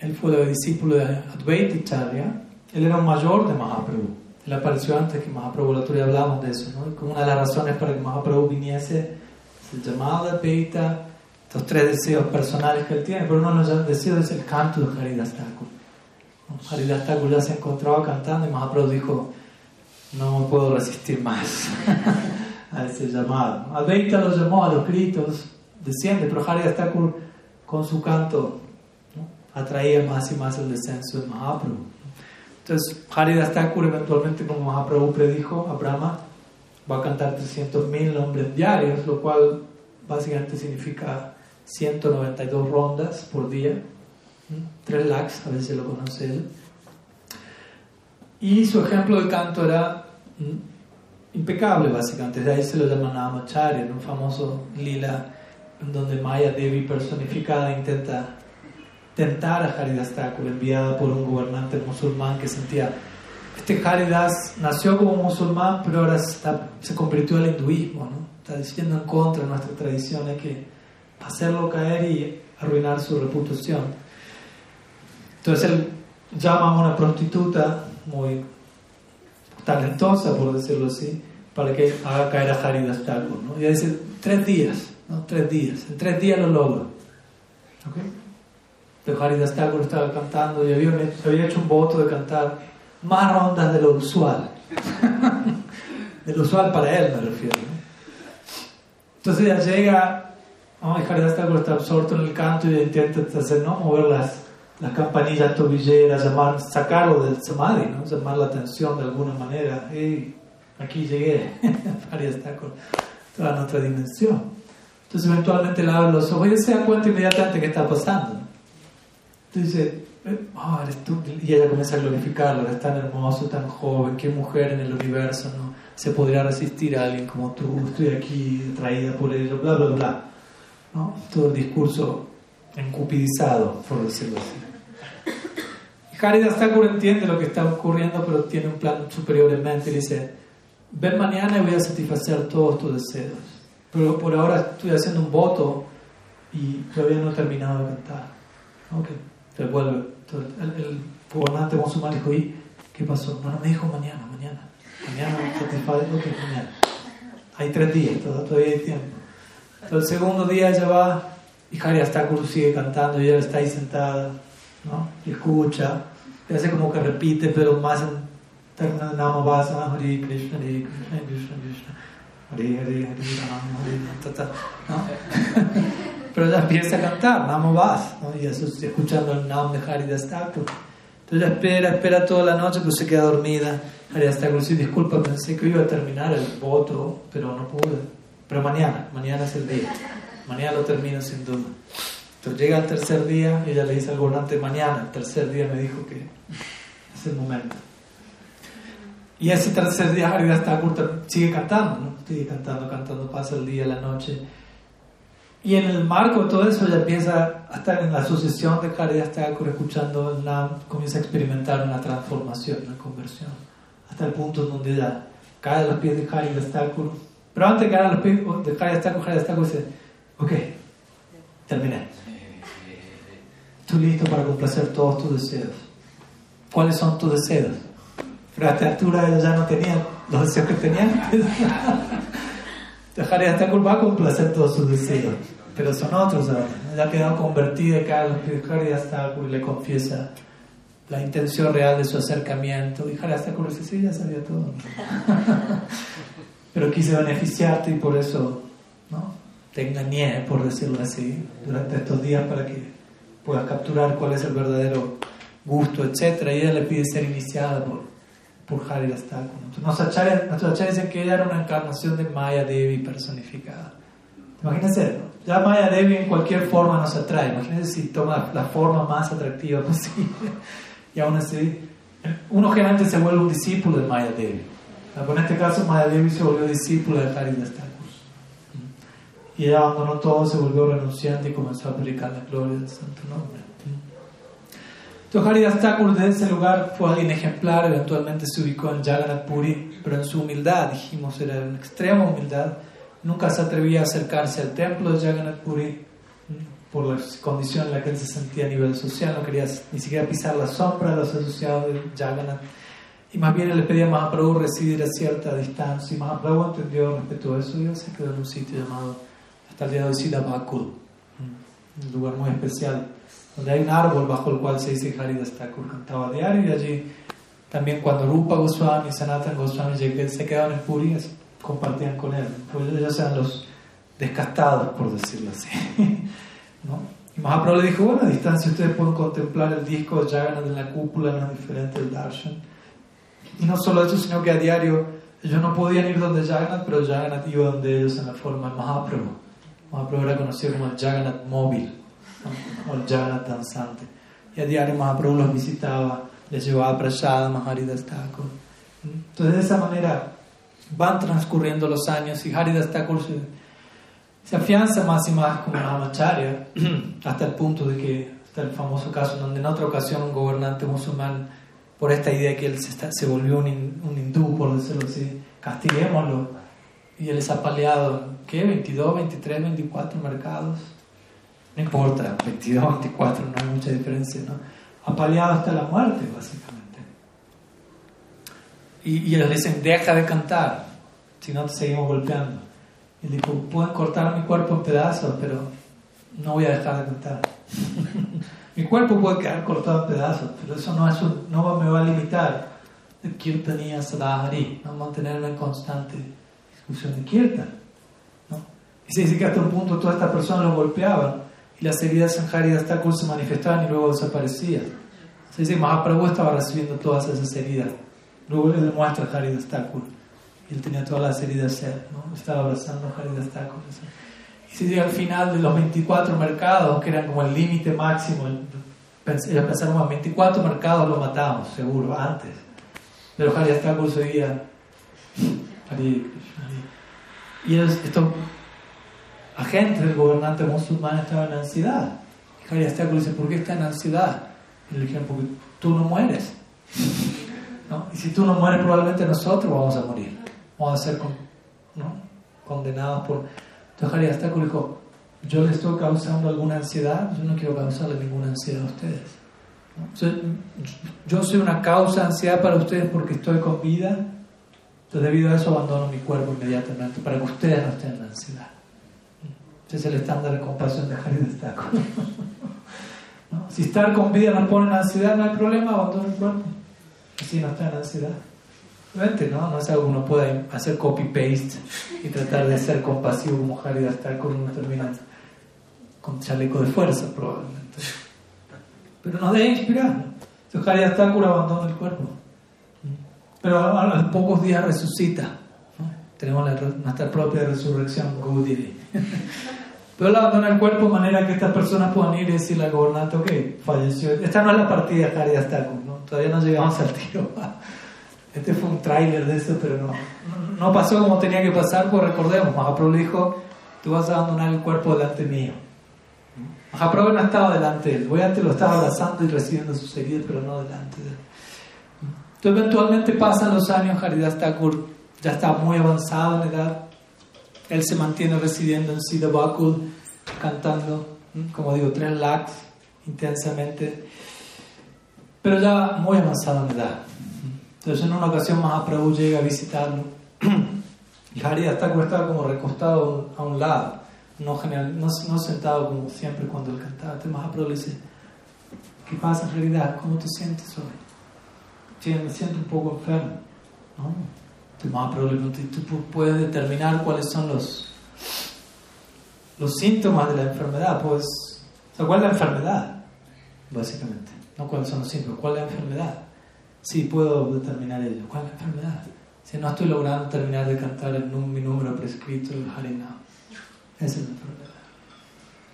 Él fue el discípulo de Advaita Charya. Él era un mayor de Mahaprabhu. Él apareció antes que Mahaprabhu, la otro día hablamos de eso, ¿no? Como una de las razones para que Mahaprabhu viniese es el llamado de Advaita, estos tres deseos personales que él tiene, pero uno de los deseos es el canto de Haridas Thakur. Haridas Thakur ya se encontraba cantando y Mahaprabhu dijo, no puedo resistir más a ese llamado. Advaita lo llamó a los gritos, desciende, pero Haridas Thakur con su canto atraía más y más el descenso de Mahaprabhu. Entonces, Haridas Thakur eventualmente, como Mahaprabhu predijo a Brahma, va a cantar 300.000 nombres diarios, lo cual básicamente significa 192 rondas por día, 3 lakhs, a veces lo conoce él. Y su ejemplo de canto era impecable, básicamente. De ahí se lo llama Namacharya, un famoso lila en donde Maya Devi personificada intenta tentar a Haridas Thakur, enviada por un gobernante musulmán que sentía, este Haridas nació como musulmán, pero ahora se convirtió al hinduismo, ¿no? está diciendo en contra de nuestra tradición, hay que hacerlo caer y arruinar su reputación. Entonces él llama a una prostituta muy talentosa, por decirlo así, para que haga caer a Haridas Thakur. ¿no? Y dice, tres días, ¿no? tres días, en tres días lo logra. ¿Okay? De Haridas Thakur estaba cantando y había, había hecho un voto de cantar más rondas de lo usual. de lo usual para él, me refiero. Entonces ya llega, oh, Haridas está absorto en el canto y intenta hacer, ¿no? mover las, las campanillas tobilleras, llamar, sacarlo del samadhi, ¿no? llamar la atención de alguna manera. Hey, aquí llegué, Haridas Thakur, en otra dimensión. Entonces eventualmente le abre los ojos y se da cuenta inmediatamente qué está pasando. Oh, eres tú. Y ella comienza a glorificarlo, eres tan hermoso, tan joven, qué mujer en el universo no se podría resistir a alguien como tú, estoy aquí traída por ello, bla, bla, bla. ¿No? Todo el discurso encupidizado, por decirlo así. Y Haridas Thakur entiende lo que está ocurriendo, pero tiene un plan superior en mente y dice, ven mañana y voy a satisfacer todos tus deseos. Pero por ahora estoy haciendo un voto y todavía no he terminado de cantar. Okay se vuelve. el, el, gobernante musulmán dijo, ¿y qué pasó? No, me dijo mañana, mañana. Mañana satisface lo que es mañana. Hay tres días, todavía hay tiempo. Entonces, el segundo día ella va y Hari Astakuru sigue cantando y ella está ahí sentada, ¿no? Y escucha, y hace como que repite, pero más en Nama Vasa, Hari Krishna, Krishna, Krishna Krishna, Hari Hari Rama, Hari Tata, ¿no? Pero ella empieza a cantar, Namo Vas, ¿no? y eso escuchando el Nam de Haridas Thakur. Entonces ella espera, espera toda la noche, pero se queda dormida. Haridas Thakur dice, disculpa, pensé que iba a terminar el voto, pero no pude. Pero mañana, mañana es el día. Mañana lo termino sin duda. Entonces llega el tercer día ella le dice al gobernante, mañana, el tercer día me dijo que es el momento. Y ese tercer día Haridas Thakur sigue cantando, ¿no? Sigue cantando, cantando, pasa el día, la noche y en el marco de todo eso ella empieza a estar en la sucesión de Haridas Thakur, escuchando el Nam, comienza a experimentar una transformación, una conversión, hasta el punto donde ella cae a los pies de Haridas Thakur. Pero antes de caer a los pies de Haridas Thakur, Haridas Thakur dice, ok, Terminé. Estoy listo para complacer todos tus deseos. ¿Cuáles son tus deseos? Pero a esta altura ella ya no tenía los deseos que tenía antes. Dejaría culpa va a complacer todos sus deseos. Pero son otros. Ella ha quedado convertida acá. Dejaría hasta le confiesa la intención real de su acercamiento. Y hasta dice, sí, ya sabía todo. Pero quise beneficiarte y por eso ¿no? te engañé, por decirlo así, durante estos días para que puedas capturar cuál es el verdadero gusto, etc. Y ella le pide ser iniciada por, Hari Entonces, nuestros acharyas dicen que ella era una encarnación de Maya Devi personificada. Imagínense, ya Maya Devi en cualquier forma nos atrae. Imagínense si toma la forma más atractiva posible. Y aún así, uno generalmente se vuelve un discípulo de Maya Devi. En este caso, Maya Devi se volvió discípulo de Hari Y ella abandonó todo, se volvió renunciante y comenzó a predicar la gloria del santo nombre. Entonces, Thakur de ese lugar fue alguien ejemplar, eventualmente se ubicó en Jagannath Puri, pero en su humildad, dijimos, era una extrema humildad, nunca se atrevía a acercarse al templo de Jagannath Puri por la condición en la que él se sentía a nivel social, no quería ni siquiera pisar la sombra de los asociados de Jagannath. Y más bien él le pedía a Mahaprabhu residir a cierta distancia. Y Mahaprabhu entendió, respetó eso y se quedó en un sitio llamado, hasta el día de hoy, Siddhabakul, un lugar muy especial, donde hay un árbol bajo el cual se dice Haridas Thakur cantaba diario. Y allí también cuando Rupa Goswami Sanatan Goswami se quedaban en Puri, compartían con él. Pues ellos eran los descastados, por decirlo así. ¿no? Y Mahaprabhu le dijo, bueno, a distancia ustedes pueden contemplar el disco de Jagannath en la cúpula, no es diferente del darshan. Y no solo eso, sino que a diario ellos no podían ir donde Jagannath, pero Jagannath iba donde ellos en la forma de Mahaprabhu. Mahaprabhu era conocido como el Jagannath móvil, o el Jagannath danzante. Y a diario Mahaprabhu los visitaba, les llevaba prasada, Maharidas Thakur. Entonces de esa manera van transcurriendo los años y Haridas Thakur se se afianza más y más como Brahmacharya hasta el punto de que está el famoso caso donde en otra ocasión un gobernante musulmán por esta idea de que él se, se volvió un, un, hindú por decirlo así castiguémoslo y él es apaleado ¿qué? 22, 23, 24 mercados no importa 22, 24 no hay mucha diferencia ¿no? apaleado hasta la muerte básicamente y, y ellos dicen deja de cantar si no te seguimos golpeando y dijo, pueden cortar mi cuerpo en pedazos, pero no voy a dejar de cantar. mi cuerpo puede quedar cortado en pedazos, pero eso no, es no me va a limitar de Kirtaniya Sadahari, no mantenerme en constante discusión de Kirtan. ¿no? Y se dice que hasta un punto todas estas personas lo golpeaban las heridas en Haridas Thakur se manifestaban y luego desaparecían. Se dice que Mahaprabhu estaba recibiendo todas esas heridas. Luego le demuestra Haridas Thakur él tenía todas las heridas él, ¿no? estaba abrazando Haridas Thakur. Y si llega al final de los 24 mercados, que eran como el límite máximo, ellos pensaron, a 24 mercados lo matamos, seguro, antes. Pero Haridas Thakur seguía, y estos agentes del gobernante musulmán estaban en ansiedad. Y Haridas Thakur dice, ¿por qué está en ansiedad? Y le dijeron, porque tú no mueres. ¿No? Y si tú no mueres, probablemente nosotros vamos a morir vamos a ser condenados por... Entonces hasta dijo, yo le estoy causando alguna ansiedad, yo no quiero causarle ninguna ansiedad a ustedes. yo soy una causa de ansiedad para ustedes porque estoy con vida, entonces debido a eso abandono mi cuerpo inmediatamente para que ustedes no estén en ansiedad. Ese es el estándar de compasión de Jari Destaco. Si estar con vida nos pone en ansiedad, no hay problema, abandono el cuerpo. Así no está en ansiedad. ¿no? No es algo que uno pueda hacer copy-paste y tratar de ser compasivo como estar con uno termina con chaleco de fuerza, probablemente. Pero nos debe inspirar. Entonces Harry Thakur abandona el cuerpo. Pero a, los pocos días resucita. Tenemos nuestra propia resurrección, Gudiri. Pero él abandona el cuerpo de manera que estas personas puedan ir y decirle al gobernante, ok, falleció. Esta no es la partida Harry Thakur, ¿no? Todavía no llegamos al tiro. Este fue un tráiler de eso, pero no, no pasó como tenía que pasar, pues recordemos, Mahaprabhu le dijo, tú vas a abandonar el cuerpo delante mío. Mahaprabhu no estaba delante de él, voy antes lo estaba abrazando y recibiendo sus heridas, pero no delante de él. Entonces eventualmente pasan los años, Haridas Thakur ya está muy avanzado en edad, él se mantiene residiendo en Siddha cantando como digo, tres lakhs intensamente, pero ya muy avanzado en edad. Entonces en una ocasión Mahaprabhu llega a visitarlo y Haridasa Thakur estaba como recostado a un lado, no, general, no, no sentado como siempre cuando él cantaba. Entonces Mahaprabhu le dice, ¿qué pasa en realidad? ¿Cómo te sientes hoy? Sí, me siento un poco enfermo. ¿no? Entonces Mahaprabhu le pregunta, ¿tú puedes determinar cuáles son los, los síntomas de la enfermedad? Pues, ¿cuál es la enfermedad? Básicamente. No cuáles son los síntomas, ¿cuál es la enfermedad? Sí, puedo determinar ello. ¿Cuál es la enfermedad? Si no estoy logrando terminar de cantar el, mi número prescrito, el es la enfermedad.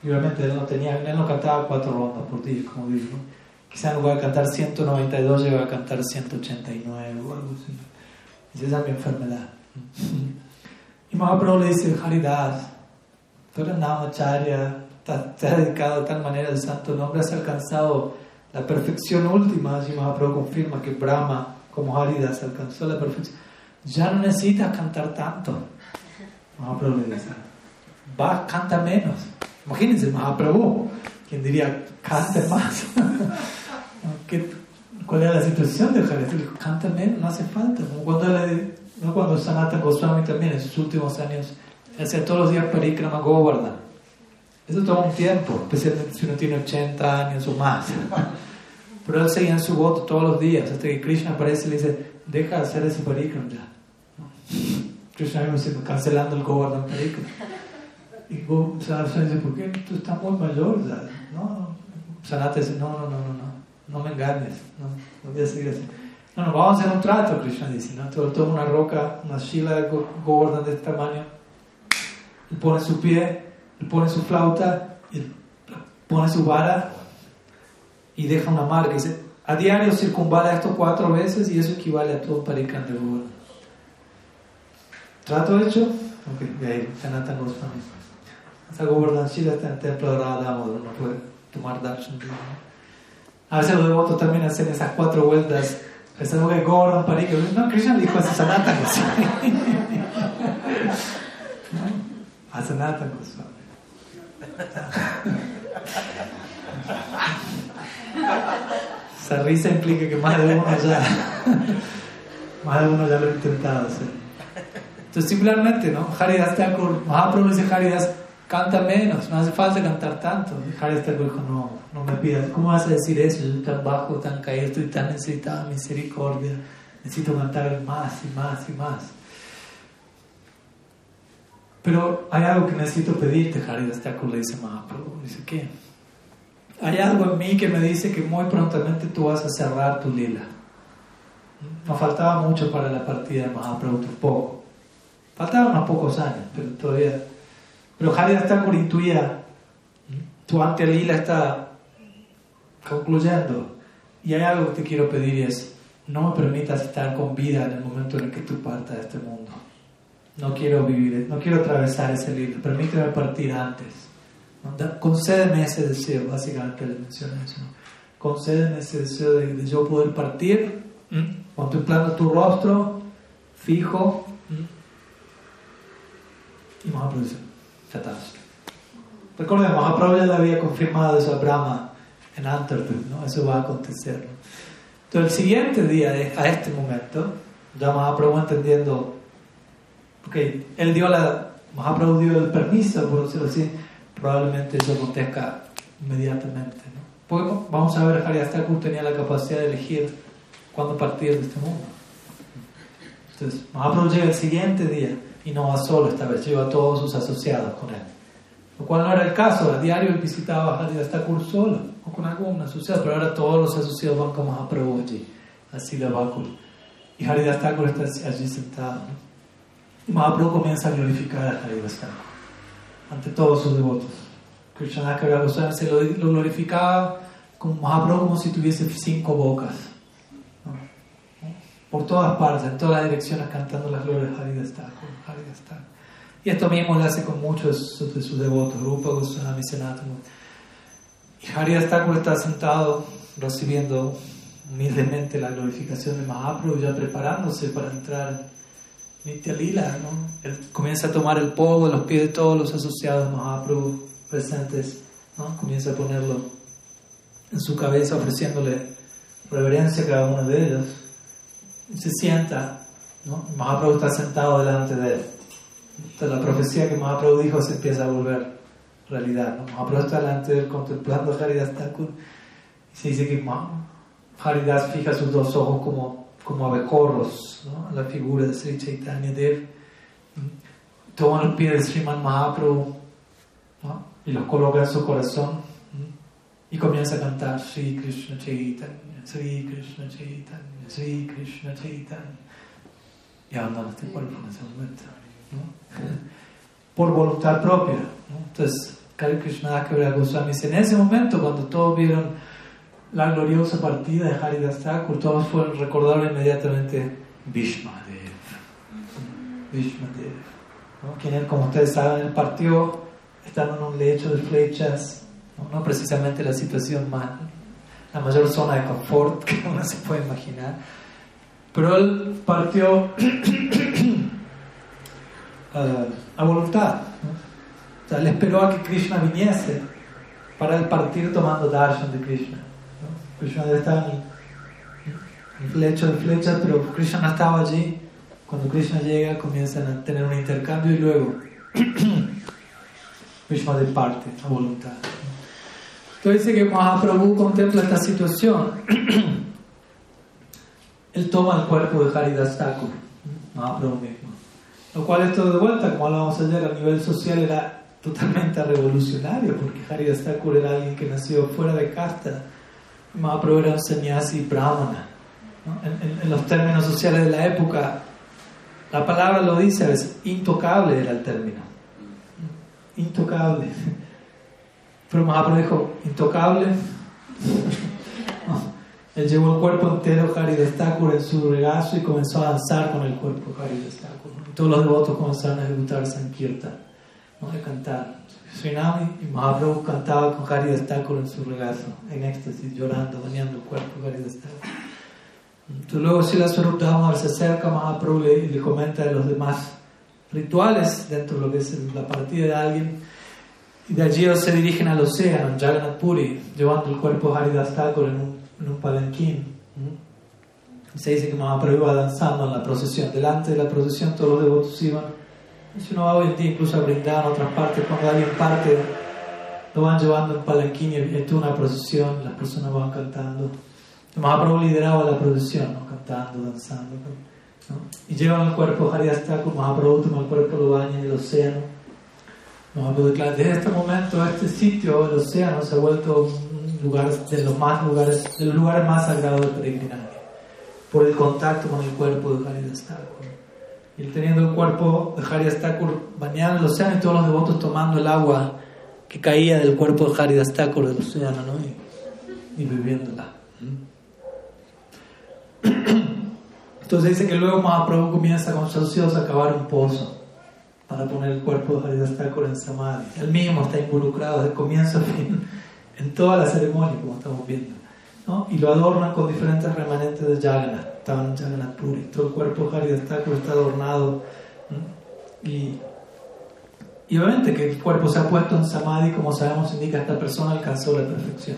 Y obviamente él no tenía, él no cantaba cuatro rondas por día, como digo. Quizá en lugar de cantar 192 llegaba a cantar 189 o algo así. Esa es mi enfermedad. Y Mahaprabhu le dice, Haridad, tú eres Namacharya, te has dedicado de tal manera al santo nombre, has alcanzado la perfección última. Así Mahaprabhu confirma que Brahma, como Haridas, alcanzó la perfección. Ya no necesitas cantar tanto. Mahaprabhu le dice, va, canta menos. Imagínense, Mahaprabhu, quien diría, cante más. ¿Cuál era la situación de? Canta menos, no hace falta. Como cuando, no cuando Sanatan Goswami también en sus últimos años hacía todos los días Parikrama Govardhan. Eso toma un tiempo, especialmente si uno tiene 80 años o más. Pero él seguía en su voto todos los días, hasta que Krishna aparece y le dice, deja de hacer ese parikram ya. Krishna dice, cancelando el Govardhan parikram. Y Sanatana dice, ¿por qué? Tú estás muy mayor ya. No, Sanatana dice, no, no, no, no, no, no me engañes, no, no voy a seguir así. No, no, vamos a hacer un trato, Krishna dice, ¿no? Tú toma una roca, una shila Govardhan de este tamaño, y pone su pie, y pone su flauta, y pone su vara, y deja una marca. Dice, a diario circunvala esto cuatro veces y eso equivale a todo un parikram de Govardhan. ¿Trato hecho? Ok, de ahí, Sanatan Goswami. Hasta Govardhan Shila está en el templo de Radha no puede tomar darshan. A veces los devotos también hacen esas cuatro vueltas. Pensando que Govardhan Parikram. No, Krishna dijo a Sanatan Goswami. a Sanatan Goswami. Esa risa implica que más de uno ya, más de uno ya lo ha intentado hacer. Entonces simplemente, ¿no? Haridas Thakur, Mahaprabhu dice Haridas, canta menos, no hace falta cantar tanto. Thakur dijo, no, no me pidas, ¿cómo vas a decir eso? Yo tan bajo, tan caído, estoy tan necesitado de misericordia, necesito cantar más y más y más. Pero hay algo que necesito pedirte, Haridas Thakur le dice Mahaprabhu. Dice, ¿qué? Hay algo en mí que me dice que muy prontamente tú vas a cerrar tu lila. Nos faltaba mucho para la partida de Mahaprabhu, poco. Faltaban unos pocos años, pero todavía. Pero Haridas Thakur intuía, tu ante lila está concluyendo. Y hay algo que te quiero pedir es, no me permitas estar con vida en el momento en el que tú partas de este mundo. No quiero vivir, no quiero atravesar ese lila, permíteme partir antes. Concédeme ese deseo, básicamente le menciona eso. Concédeme ese deseo de, yo poder partir, contemplando tu rostro fijo. Y Mahaprabhu dice, Tatas. Recordemos, Mahaprabhu ya le había confirmado eso a Brahma en Antartuk, ¿no? Eso va a acontecer. Entonces, el siguiente día, a este momento, ya Mahaprabhu entendiendo, porque él dio la, Mahaprabhu dio el permiso, por decirlo así, probablemente eso acontezca inmediatamente. ¿no? Pues vamos a ver, Haridas Thakur tenía la capacidad de elegir cuándo partir de este mundo. Entonces, Mahaprabhu llega el siguiente día y no va solo esta vez, lleva a todos sus asociados con él. Lo cual no era el caso, a diario él visitaba a Haridas Thakur solo o con algún asociado, pero ahora todos los asociados van con Mahaprabhu allí, así la Bakul. Y Haridas Thakur está allí sentado. ¿no? Y Mahaprabhu comienza a glorificar a Haridas Thakur ante todos sus devotos. Krishna Goswami se lo, lo, glorificaba como Mahaprabhu como si tuviese cinco bocas. Por todas partes, en todas direcciones, cantando las glorias de Thakur. Y esto mismo lo hace con muchos de sus devotos, Rupa Goswami, Sanatana. Y Thakur está sentado recibiendo humildemente la glorificación de Mahaprabhu, ya preparándose para entrar Nitya Lila, ¿no? Él comienza a tomar el polvo de los pies de todos los asociados de Mahaprabhu presentes ¿no? comienza a ponerlo en su cabeza ofreciéndole reverencia a cada uno de ellos. Se sienta, ¿no? Mahaprabhu está sentado delante de él. La profecía que Mahaprabhu dijo se empieza a volver realidad. Mahaprabhu está delante de él contemplando a Haridas Thakur y se dice que Haridas fija sus dos ojos como, como abejorros ¿no? la figura de Sri Chaitanya Dev. Toma los pies de Sriman Mahaprabhu ¿no? y los coloca en su corazón y comienza a cantar Sri Krishna Chaitanya, Sri Krishna Chaitanya, Sri Krishna Chaitanya y abandona este cuerpo en ese momento. Por voluntad propia. Entonces, Kali Krishna Goswami dice, en ese momento cuando todos vieron la gloriosa partida de Haridas Thakur, todos fueron recordaron inmediatamente Bhishmadev. Bhishmadev. ¿no? Quien como ustedes saben, él partió estando en un lecho de flechas, no, precisamente la situación más, la mayor zona de confort que uno se puede imaginar. Pero él partió a voluntad. O sea, él esperó a que Krishna viniese para el partir tomando darshan de Krishna. Krishna debe estar en el lecho de flechas, pero Krishna no estaba allí. Cuando Krishna llega, comienzan a tener un intercambio y luego Krishna de parte a voluntad. Entonces dice que Mahaprabhu contempla esta situación. Él toma el cuerpo de Haridas Thakur, Mahaprabhu mismo. Lo cual esto de vuelta, como hablábamos ayer, a nivel social era totalmente revolucionario, porque Haridas Thakur era alguien que nació fuera de casta. Mahaprabhu era un sannyasi brahmana. En, en, los términos sociales de la época, la palabra lo dice a veces, intocable era el término. Intocable. Pero Mahaprabhu dijo, intocable. Él llevó el cuerpo entero Haridas Thakur en su regazo y comenzó a danzar con el cuerpo Haridas Thakur. Todos los devotos comenzaron a ejecutar Sankirtan, ¿no? a cantar. Srinami y Mahaprabhu cantaba con Haridas Thakur en su regazo, en éxtasis, llorando, bañando el cuerpo Haridas Thakur. Entonces luego Sila Swarup se acerca a Mahaprabhu y le comenta de los demás rituales dentro de lo que es la partida de alguien. Y de allí ellos se dirigen al océano, Jagannath Puri, llevando el cuerpo Haridas Thakur en un, en un palanquín. Se dice que Mahaprabhu iba danzando en la procesión. Delante de la procesión todos los devotos iban. Si uno va hoy en día incluso a brindar en otras partes, cuando alguien parte, lo van llevando en palanquín y en una procesión, las personas van cantando. Mahaprabhu lideraba la procesión, ¿no? cantando, danzando. ¿no? Y llevan el cuerpo Haridas Thakur, Mahaprabhu toma el cuerpo, lo baña en el océano. Desde este momento, este sitio, el océano, se ha vuelto un lugar de los, más lugares, de los lugares más sagrados de peregrinaje por el contacto con el cuerpo de Haridas Thakur. Y teniendo el cuerpo de Haridas Thakur bañado en el océano y todos los devotos tomando el agua que caía del cuerpo de Haridas Thakur del océano ¿no? y, y. Entonces dice que luego Mahaprabhu comienza con socios a cavar un pozo para poner el cuerpo de Haridas en Samadhi. Él mismo está involucrado desde comienzo a fin en toda la ceremonia, como estamos viendo y lo adornan con diferentes remanentes de Jagannath. Estaban Jagannath Puri. Todo el cuerpo de Haridas está adornado. Y, y obviamente que el cuerpo se ha puesto en Samadhi, como sabemos, indica esta persona alcanzó la perfección.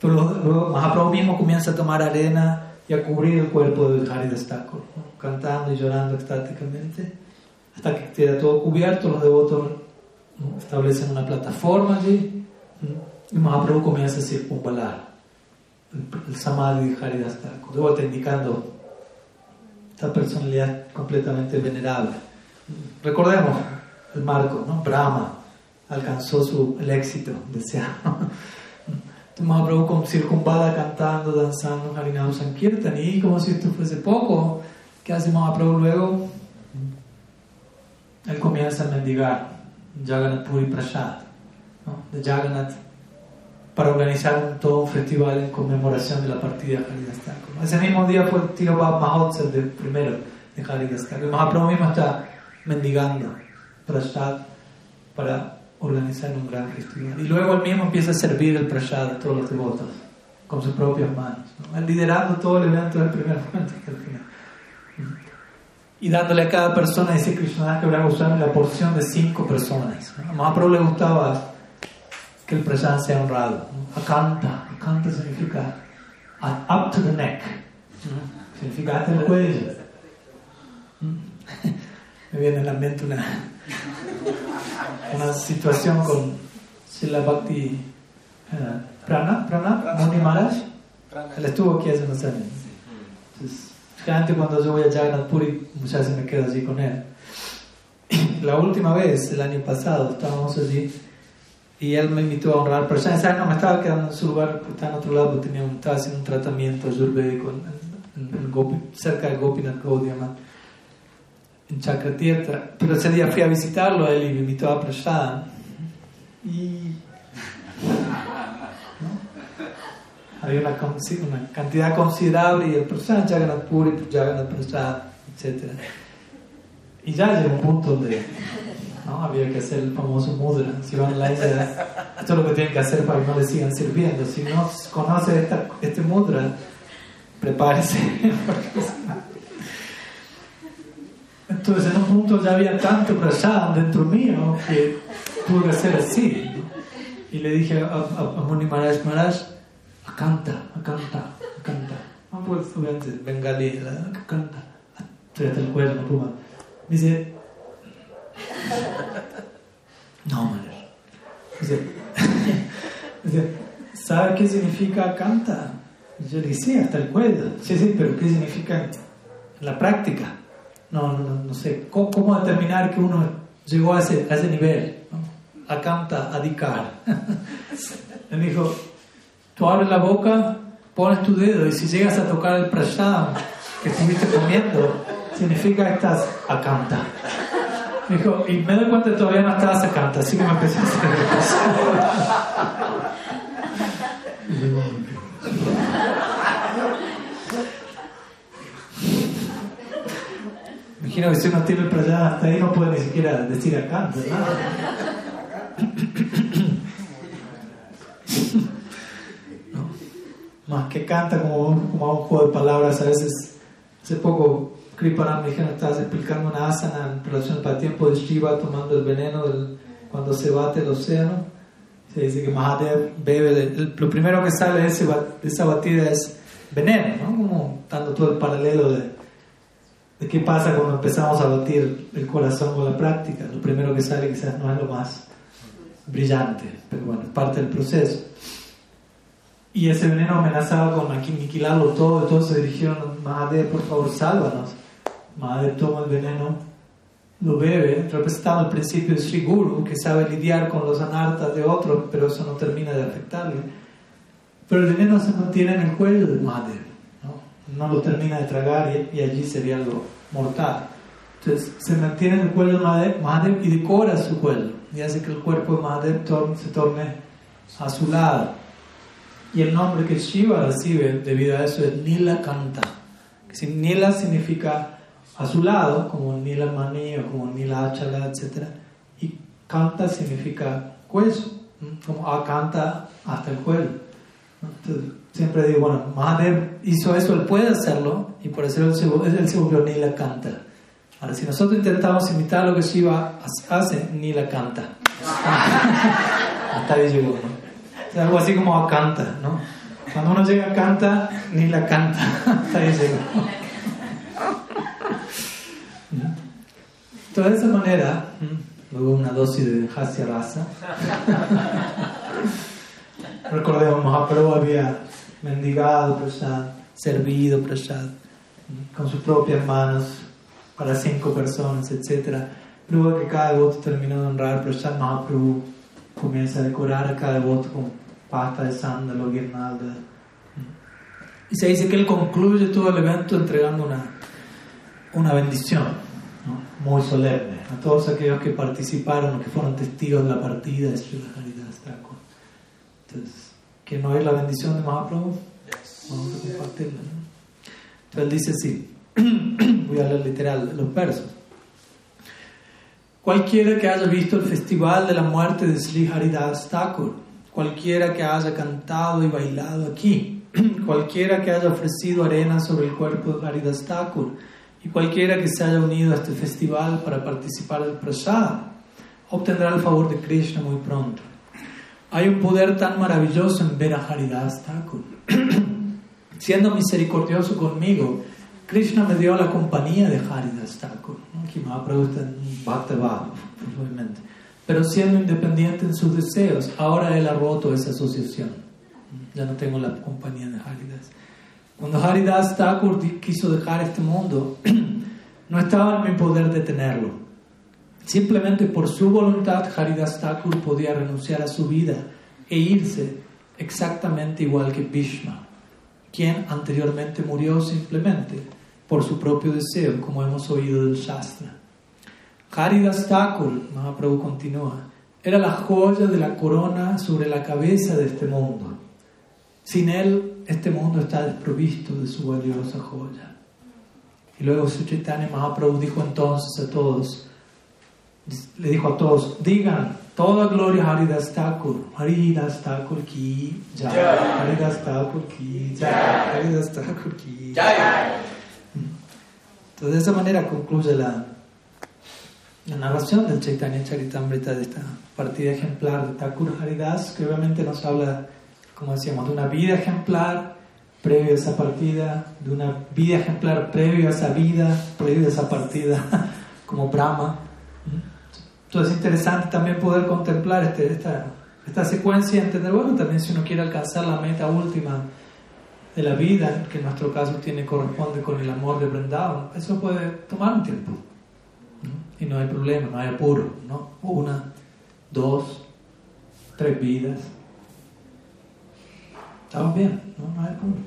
Pero luego Mahaprabhu mismo comienza a tomar arena y a cubrir el cuerpo de Haridas Thakur, cantando y llorando extáticamente, hasta que queda todo cubierto. Los devotos establecen una plataforma allí. Y Mahaprabhu comienza a circunvalar el, Samadhi de Haridas de vuelta indicando esta personalidad completamente venerable. Recordemos el marco, ¿no? Brahma alcanzó su, el éxito deseado. Mahaprabhu circunvala cantando, danzando Harinam Sankirtan y como si esto fuese poco, ¿qué hace Mahaprabhu luego? Él comienza a mendigar Jagannath Puri Prasad, ¿no? de Jagannath para organizar todo un festival en conmemoración de la partida de Haridas Thakur. Ese mismo día fue el Tiro Mahotsav el primero de Haridas Thakur. Mahaprabhu mismo está mendigando prasad para organizar un gran festival. Y luego él mismo empieza a servir el prasad a todos los devotos con sus propias manos, liderando todo el evento del primer momento hasta el final. Y dándole a cada persona, dice Krishna, que usar la porción de cinco personas. A Mahaprabhu le gustaba que el prasad sea honrado. Akanta, akanta significa up to the neck, significa hasta el cuello. Me viene a la mente una, una situación con Sila Bhakti uh, Prana, Prana, Muni Maharaj. Él estuvo aquí hace unos años. Entonces, generalmente cuando yo voy a Jagannath Puri, muchas veces me quedo allí con él. La última vez, el año pasado, estábamos allí y él me invitó a honrar personas. ¿Sabes? No, me estaba quedando en su lugar, porque estaba en otro lado, tenía un, estaba haciendo un tratamiento ayurvédico en, en, en Gopi, cerca de Gopinath Gaudiya en Chakratirtha. Pero ese día fui a visitarlo, él y me invitó a Prashad. Y. Había una, una, cantidad considerable y el Prashad, Jagannath Puri, Jagannath Prashad, etc. Y ya llegó un punto donde ¿no? había que hacer el famoso mudra. Si van a la India, esto es lo que tienen que hacer para que no le sigan sirviendo. Si no conoce esta, este mudra, prepárese. Entonces en un punto ya había tanto prasad dentro mío que tuve que hacer así. ¿no? Y le dije a, a, a Muni Maharaj, Maharaj, acanta, acanta, acanta. No puedo obviamente bengalí, acanta. Estoy hasta el cuello, no puedo Me dice, no, Maharaj. Dice, dice, ¿sabe qué significa canta? Yo le dije, sí, hasta el cuello. Sí, sí, pero ¿qué significa en la práctica? no, no, no sé, ¿cómo, ¿cómo, determinar que uno llegó a ese, a ese nivel? ¿no? Acanta, adicar. Él dijo, tú abres la boca, pones tu dedo y si llegas a tocar el prashad que estuviste comiendo, significa que estás acanta. Dijo, y me doy cuenta que todavía no estabas acanta, así que me empecé a hacer Imagino que si uno tiene el prayada hasta ahí no puede ni siquiera decir ¿verdad? ¿No? Más que canta como, como a un juego de palabras a veces. Hace poco Kriparam me dijeron estabas explicando una asana en relación para tiempo de Shiva tomando el veneno del, cuando se bate el océano. Se dice que Mahadev bebe, de, lo primero que sale de, ese, de esa batida es veneno, ¿no? Como dando todo el paralelo de de qué pasa cuando empezamos a batir el corazón con la práctica. Lo primero que sale quizás no es lo más brillante, pero bueno, es parte del proceso. Y ese veneno amenazaba con aniquilarlo todo, entonces se dirigieron a Mahadev, por favor, sálvanos. Mahadev toma el veneno, lo bebe, representando el principio de Sri Guru, que sabe lidiar con los anartas de otros, pero eso no termina de afectarle. Pero el veneno se mantiene en el cuello de Mahadev no lo termina de tragar y, y, allí sería algo mortal. Entonces se mantiene en el cuello de Mahadev y decora su cuello y hace que el cuerpo de Mahadev se torne a su lado. Y el nombre que Shiva recibe debido a eso es Nila Kanta. Nila significa a su lado, como Nila Mani o como Nila Achala, etc. Y Kanta significa cuello, como Akanta hasta el cuello. Entonces, siempre digo, bueno, Mahadev hizo eso, él puede hacerlo, y por eso él se, él se volvió Nila. Ahora, si nosotros intentamos imitar lo que Shiva hace, ni la canta. Hasta ahí llegó, ¿no? Es algo así como a canta, ¿no? Cuando uno llega a canta, ni la canta. Hasta ahí llegó. Entonces, de esa manera, luego una dosis de Hasya Rasa. Recordemos, Mahaprabhu había mendigado prasad, servido prasad, con sus propias manos para cinco personas, etc. Luego que cada voto terminó de honrar prasad, Mahaprabhu comienza a decorar a cada voto con pasta de sándalo, guirnalda. Y se dice que él concluye todo el evento entregando una, una bendición ¿no? muy solemne a todos aquellos que participaron, que fueron testigos de la partida de Sri Haridas Thakur. Entonces, que no es la bendición de Mahaprabhu, vamos a compartirla. ¿no? Entonces él dice así, voy a leer literal los versos. Cualquiera que haya visto el festival de la muerte de Sri Haridas Thakur, cualquiera que haya cantado y bailado aquí, cualquiera que haya ofrecido arena sobre el cuerpo de Haridas Thakur, y cualquiera que se haya unido a este festival para participar del prasad, obtendrá el favor de Krishna muy pronto. hay un poder tan maravilloso en ver a Haridas Thakur. Siendo misericordioso conmigo, Krishna me dio la compañía de Haridas Thakur, está en obviamente. Pero siendo independiente en sus deseos, ahora él ha roto esa asociación. Ya no tengo la compañía de Haridas. Cuando Haridas Thakur quiso dejar este mundo, no estaba en mi poder detenerlo. Simplemente por su voluntad, Haridas Thakur podía renunciar a su vida e irse exactamente igual que Bhishma, quien anteriormente murió simplemente por su propio deseo, como hemos oído del Shastra. Haridas Thakur, Mahaprabhu continúa, era la joya de la corona sobre la cabeza de este mundo. Sin él, este mundo está desprovisto de su valiosa joya. Y luego Suchaitanya Mahaprabhu dijo entonces a todos, le dijo a todos, digan, toda gloria a Haridas Thakur, Haridas Thakur ki jai, Haridas Thakur ki jai, Haridas Thakur ki jai. Entonces de esa manera concluye la, la narración del Chaitanya Charitamrita de esta partida ejemplar de Thakur Haridas, que obviamente nos habla como decíamos, de una vida ejemplar previo a esa partida, de una vida ejemplar previo a esa vida, previo a esa partida, como Brahma. Entonces es interesante también poder contemplar este, esta, esta secuencia y entender, bueno, también si uno quiere alcanzar la meta última de la vida, que en nuestro caso tiene corresponde con el amor de Vrindavan, eso puede tomar un tiempo. Y no hay problema, no hay apuro, ¿no? Una, dos, tres vidas. Estamos bien, no, no hay problema.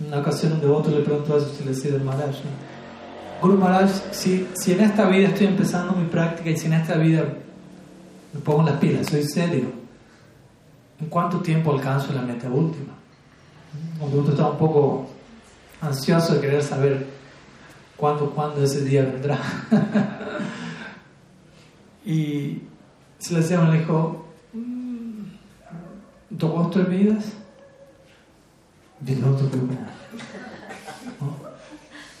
En una ocasión un devoto le preguntó a su le Maharaj, Guru Maharaj, si, si en esta vida estoy empezando mi práctica y si en esta vida me pongo las pilas, soy serio, ¿en cuánto tiempo alcanzo la meta última? Un devoto está un poco ansioso de querer saber cuándo, cuándo ese día vendrá. y se le decía, me dijo, dos tres vidas de no te preocupes ¿no?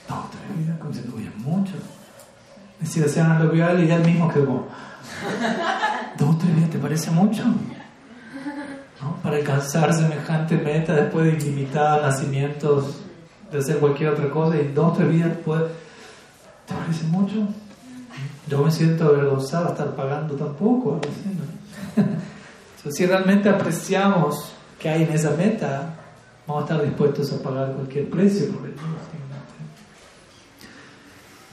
dos tres vidas como diciendo oye mucho y si desean lo y él mismo quedó dos tres vidas te parece mucho Para alcanzar semejante meta después de ilimitados nacimientos de hacer cualquier otra cosa y dos tres vidas después ¿te parece mucho? yo me siento avergonzado de estar pagando tan poco algo así, ¿no? si realmente apreciamos que hay en esa meta, vamos a estar dispuestos a pagar cualquier precio por ello.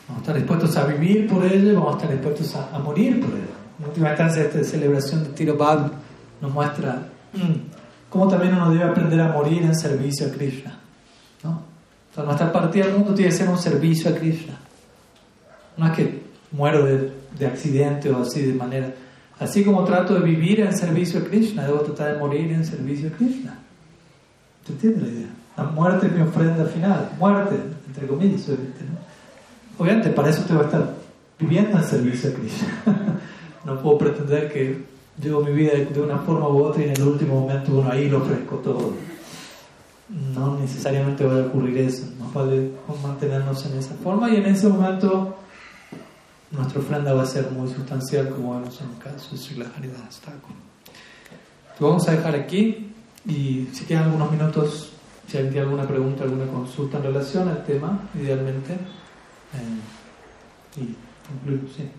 Vamos a estar dispuestos a vivir por ello, vamos a estar dispuestos a, morir por ello. En última instancia, esta celebración de Tiro Bab nos muestra mm, cómo también uno debe aprender a morir en servicio a Krishna. ¿no? nuestra partida del mundo tiene que ser un servicio a Krishna. No es que muero de, de accidente o así de manera Así como trato de vivir en servicio a Krishna, debo tratar de morir en servicio a Krishna. ¿Te entiendes la idea? La muerte es mi ofrenda final. Muerte, entre comillas, obviamente. ¿no? Obviamente, para eso tengo que estar viviendo en servicio a Krishna. no puedo pretender que llevo mi vida de una forma u otra y en el último momento, bueno, ahí lo ofrezco todo. No necesariamente va a ocurrir eso. Nos vale mantenernos en esa forma y en ese momento nuestra ofrenda va a ser muy sustancial, como vemos en el caso de Sri Haridas Thakur. Lo vamos a dejar aquí y si tienen algunos minutos, si alguien tiene alguna pregunta, alguna consulta en relación al tema, idealmente, eh, y concluyo, sí.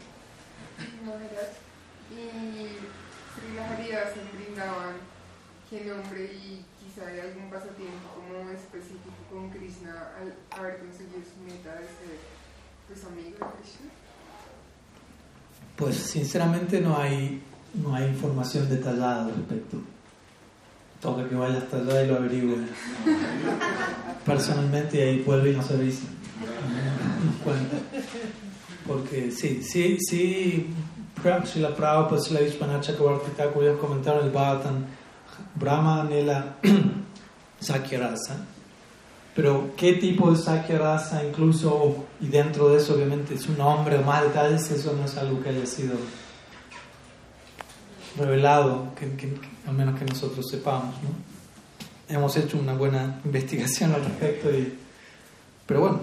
Y Sri Haridas en Brindavan, ¿qué nombre y quizá hay algún pasatiempo como específico con Krishna al haber conseguido su meta de ser pues, amigo de Krishna? Pues sinceramente no hay, no hay información detallada al respecto. Toca que vaya hasta allá y lo averigüe personalmente y ahí vuelve y nos avisa. Porque sí, sí, sí, si la Prabhupada, si la Vishwanath Thakur ellos comentaron el Bhagavatam, Brahma Nela Sakyarasa pero qué tipo de Sakya Rasa incluso, y dentro de eso obviamente su nombre o más detalles, eso no es algo que haya sido revelado, que, al menos que nosotros sepamos. ¿no? Hemos hecho una buena investigación al respecto, y, pero bueno,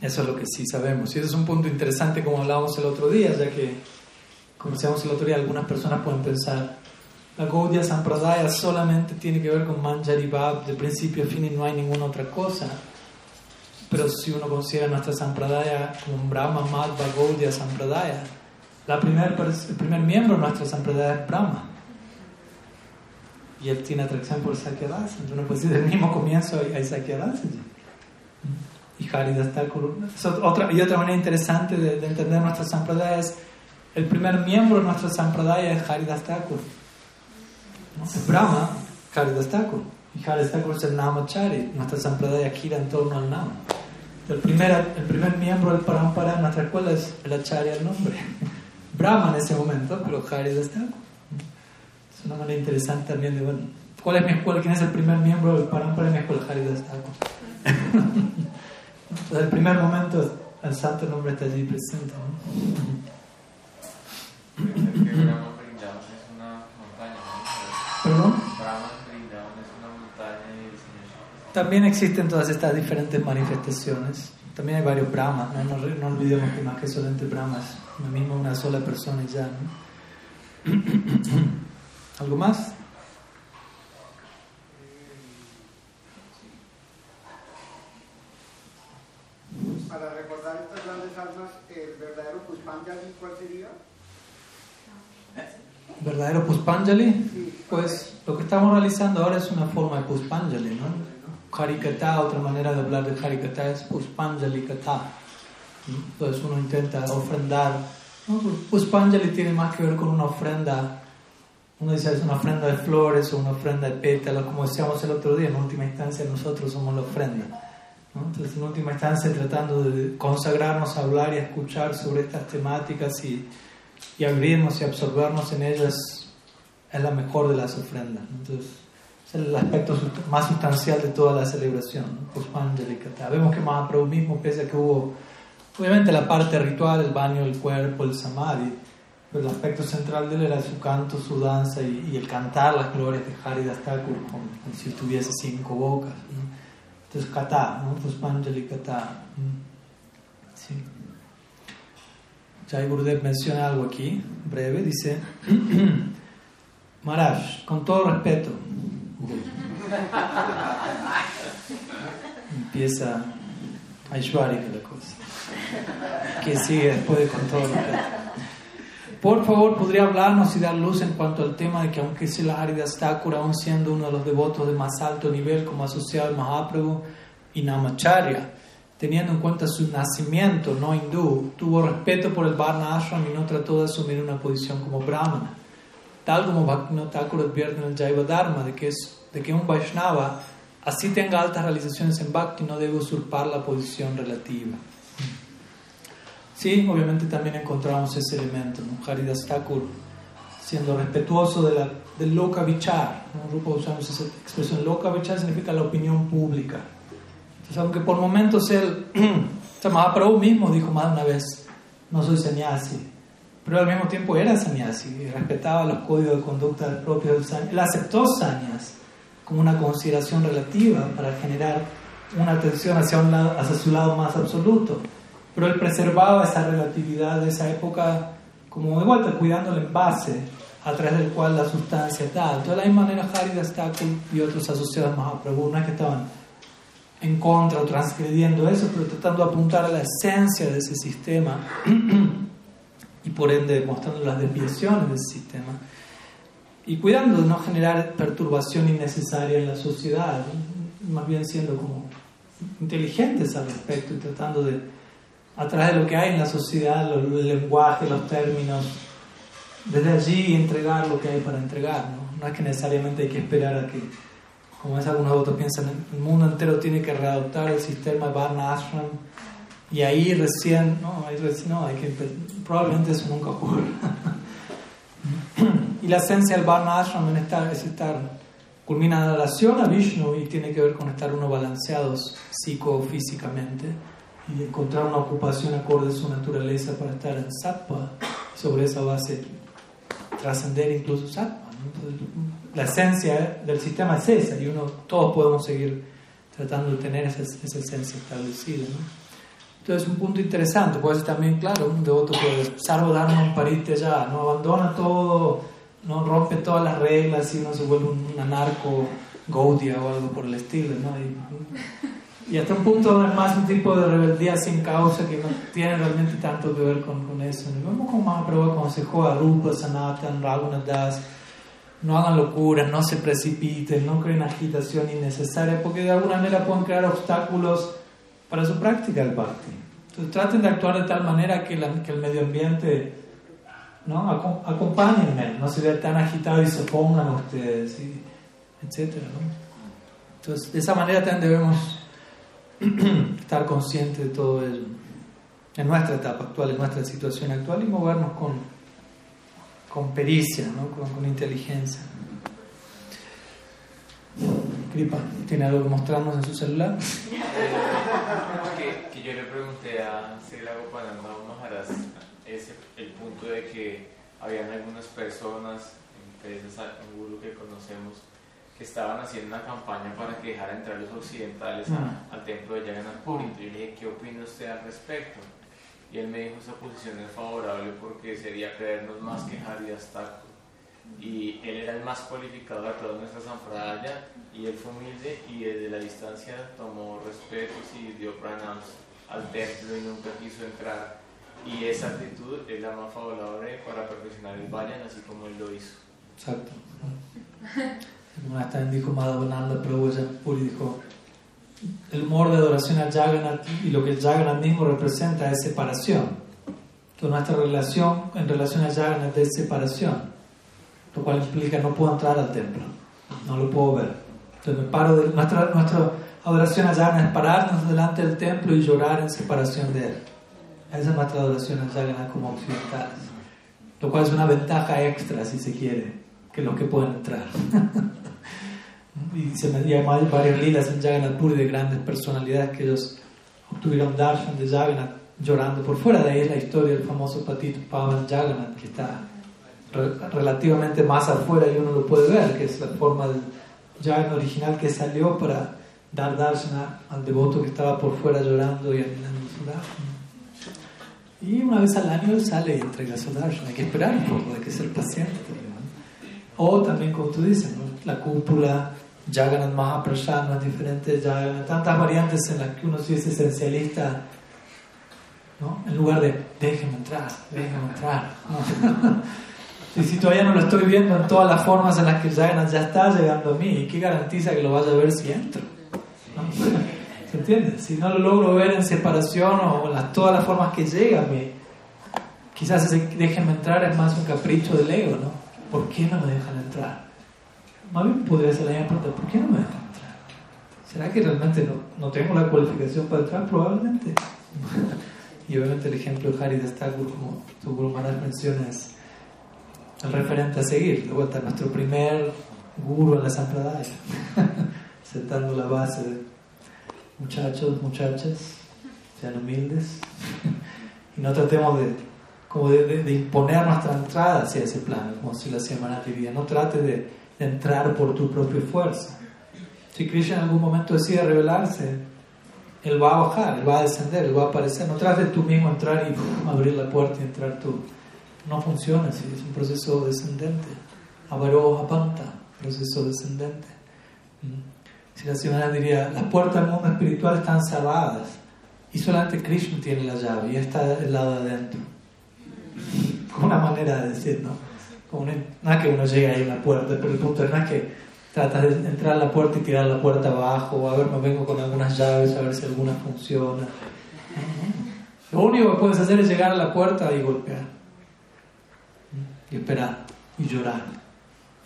eso es lo que sí sabemos. Y ese es un punto interesante como hablábamos el otro día, ya que, como decíamos el otro día, algunas personas pueden pensar, la Gaudiya Sampradaya solamente tiene que ver con Manjari Bhav de principio a fin y no hay ninguna otra cosa. Pero si uno considera nuestra Sampradaya como Brahma Madhva Gaudiya Sampradaya, la primer, el primer miembro de nuestra Sampradaya es Brahma. Y él tiene atracción por Sakyadasa. Uno puede decir, desde el mismo comienzo hay, Sakyadasa. Y Haridas Thakur. Otra, y otra manera interesante de, entender nuestra Sampradaya es el primer miembro de nuestra Sampradaya es Haridas Thakur. Brahma, Haridas Thakur. Y Haridas Thakur es el Namachari. Nuestra Sampradaya gira en torno al Nama. El primer, el primer miembro del Parampara en nuestra escuela es el Acharya, el nombre. Brahma en ese momento, pero Haridas Thakur. Es una manera interesante también de, bueno, ¿cuál es mi escuela? ¿Quién es el primer miembro del Parampara en mi escuela? Haridas Thakur. Entonces, el primer momento, el santo nombre está allí presente. ¿no? ¿Perdón? También existen todas estas diferentes manifestaciones. También hay varios Brahmas, no, no, olvidemos que más que solamente Brahmas, lo mismo una sola persona y ya. ¿no? ¿Algo más? Para recordar estas grandes almas, ¿el verdadero Puspanjali cuál sería? Verdadero Puspanjali, pues lo que estamos realizando ahora es una forma de Puspanjali, ¿no? Harikata, otra manera de hablar de Harikata es Puspanjali Kata. Entonces uno intenta ofrendar. ¿no? Puspanjali tiene más que ver con una ofrenda. Uno dice es una ofrenda de flores o una ofrenda de pétalos, como decíamos el otro día, en última instancia nosotros somos la ofrenda. Entonces en última instancia tratando de consagrarnos a hablar y a escuchar sobre estas temáticas y y abrirnos y absorbernos en ellas es la mejor de las ofrendas. Entonces, es el aspecto más sustancial de toda la celebración, ¿no? Vemos que Mahaprabhu mismo, pese a que hubo, obviamente la parte ritual, el baño del cuerpo, el samadhi, pero el aspecto central de él era su canto, su danza y, el cantar las glorias de Haridas Thakur, como, si tuviese cinco bocas. Entonces, kata, ¿no? Puspanjali kata. Sí. Jai Gurudev menciona algo aquí, breve, dice, Maharaj, con todo respeto, empieza Aishwarika la cosa, que sigue después de con todo respeto. Por favor, ¿podría hablarnos y dar luz en cuanto al tema de que aunque Sila Haridas Thakur, aún siendo uno de los devotos de más alto nivel como asociado al Mahaprabhu y Namacharya, teniendo en cuenta su nacimiento no hindú, tuvo respeto por el Varna Ashram y no trató de asumir una posición como brahmana. Tal como Bhaktivinoda Thakur advierte en el Jaiva Dharma de que, un Vaishnava, así tenga altas realizaciones en Bhakti, no debe usurpar la posición relativa. Sí, obviamente también encontramos ese elemento, ¿no? Haridas Thakur siendo respetuoso de la, del Loka Vichar. ¿no? Usamos esa expresión. Loka Vichar significa la opinión pública aunque por momentos él, o Mahaprabhu mismo dijo más de una vez, no soy sannyasi, pero al mismo tiempo era sannyasi y respetaba los códigos de conducta del propio sannyasi. Él aceptó sannyas como una consideración relativa para generar una atención hacia, un lado, hacia su lado más absoluto, pero él preservaba esa relatividad de esa época como de vuelta, cuidando el envase a través del cual la sustancia está. De la misma manera, Haridas Thakur y otros asociados a Mahaprabhu no es que estaban en contra o transgrediendo eso, pero tratando de apuntar a la esencia de ese sistema y por ende demostrando las desviaciones de ese sistema y cuidando de no generar perturbación innecesaria en la sociedad, más bien siendo como inteligentes al respecto y tratando de, a través de lo que hay en la sociedad, el lenguaje, los términos, desde allí entregar lo que hay para entregar, ¿no? no es que necesariamente hay que esperar a que como es algunos otros piensan, el mundo entero tiene que readoptar el sistema Varna Ashram y ahí recién, no, ahí recién, no, hay que, probablemente eso nunca ocurre. y la esencia del Varna Ashram en es estar, culmina la relación a Vishnu y tiene que ver con estar uno balanceados psicofísicamente y encontrar una ocupación acorde a su naturaleza para estar en sattva, sobre esa base trascender incluso sattva la esencia del sistema es esa y uno, todos podemos seguir tratando de tener esa, esa esencia establecida. ¿no? Entonces, un punto interesante, puede ser también, claro, un devoto puede, salvo darnos un parite ya, no abandona todo, no rompe todas las reglas y uno se vuelve un, anarco Gaudia o algo por el estilo, ¿no? Y, hasta un punto es más un tipo de rebeldía sin causa que no tiene realmente tanto que ver con, con eso. ¿no? Vemos como Mahaprabhu aconsejó a Rupa, Sanatan, Das no hagan locuras, no se precipiten, no creen agitación innecesaria, porque de alguna manera pueden crear obstáculos para su práctica del bhakti. Entonces traten de actuar de tal manera que, el medio ambiente ¿no? no se vea tan agitado y se pongan ustedes, etc. Entonces de esa manera también debemos estar conscientes de todo ello en nuestra etapa actual, en nuestra situación actual y movernos con con pericia, ¿no? con, inteligencia. Kripa, ¿tiene algo que mostrarnos en su celular? que, que yo le pregunté a Sila Gopananda Maharaj ese, el punto de que habían algunas personas, entre esas un guru que conocemos, que estaban haciendo una campaña para que dejara entrar los occidentales mm. al templo de Jagannath Puri. Y yo le dije, ¿qué opina usted al respecto? Y él me dijo, esa posición es favorable porque sería creernos más que Haridas Thakur. Y él era el más cualificado de toda nuestra zampradaya y él fue humilde y desde la distancia tomó respetos y dio pranams al templo y nunca quiso entrar. Y esa actitud es la más favorable para perfeccionar el vayan, así como él lo hizo. Exacto. Una vez también dijo Madhavananda Prabhu dijo, el humor de adoración a Jagannath y lo que el Jagannath mismo representa es separación. Que nuestra relación en relación a Jagannath es separación, lo cual implica no puedo entrar al templo, no lo puedo ver. Entonces me paro de nuestra, nuestra adoración a Jagannath es pararnos delante del templo y llorar en separación de él. Esa es nuestra adoración a Jagannath como occidentales. Lo cual es una ventaja extra, si se quiere, que los que pueden entrar. y se me hay varios lilas en Jagannath Puri de grandes personalidades que ellos obtuvieron darshan de Jagannath llorando. Por fuera de ahí es la historia del famoso Patito Pavan Jagannath que está relativamente más afuera y uno lo puede ver, que es la forma del Jagannath original que salió para dar darshan al devoto que estaba por fuera llorando y animando su darshan. Y una vez al año sale y entrega su darshan. Hay que esperar un poco, hay que ser paciente. O también, como tú dices, la cúpula Jagannath Mahaprasad, no es diferente, tantas variantes en las que uno se es esencialista, ¿no? en lugar de déjeme entrar, déjeme entrar. y si todavía no lo estoy viendo en todas las formas en las que Jagannath ya está llegando a mí, ¿qué garantiza que lo vaya a ver si entro? ¿Se entiende? Si no lo logro ver en separación o en las, todas las formas que llega mí, quizás ese déjenme entrar es más un capricho del ego, ¿no? ¿Por qué no me dejan entrar? Más bien podría ser la misma pregunta, ¿por qué no me dejan entrar? ¿Será que realmente no, no tengo la cualificación para entrar? Probablemente. y obviamente el ejemplo de Hari de como tu Guru Maharaj menciona, es el referente a seguir. De vuelta, nuestro primer guru en la Sampradaya, sentando la base de muchachos, muchachas, sean humildes y no tratemos de, como de, de, imponer nuestra entrada hacia ese plano, como si lo hacía Manati No trate de entrar por tu propia fuerza. Si Krishna en algún momento decide revelarse, Él va a bajar, Él va a descender, Él va a aparecer. No trates tú mismo entrar y abrir la puerta y entrar tú. No funciona así, es un proceso descendente. Avaro apanta, proceso descendente. Mm. Si la señora diría, las puertas del mundo espiritual están cerradas y solamente Krishna tiene la llave y está del lado de adentro. Una manera de decir, ¿no? No es que uno llegue ahí a la puerta, pero el punto no es que tratas de entrar a la puerta y tirar la puerta abajo, o a ver, me vengo con algunas llaves, a ver si alguna funciona. Lo único que puedes hacer es llegar a la puerta y golpear. Y esperar, y llorar,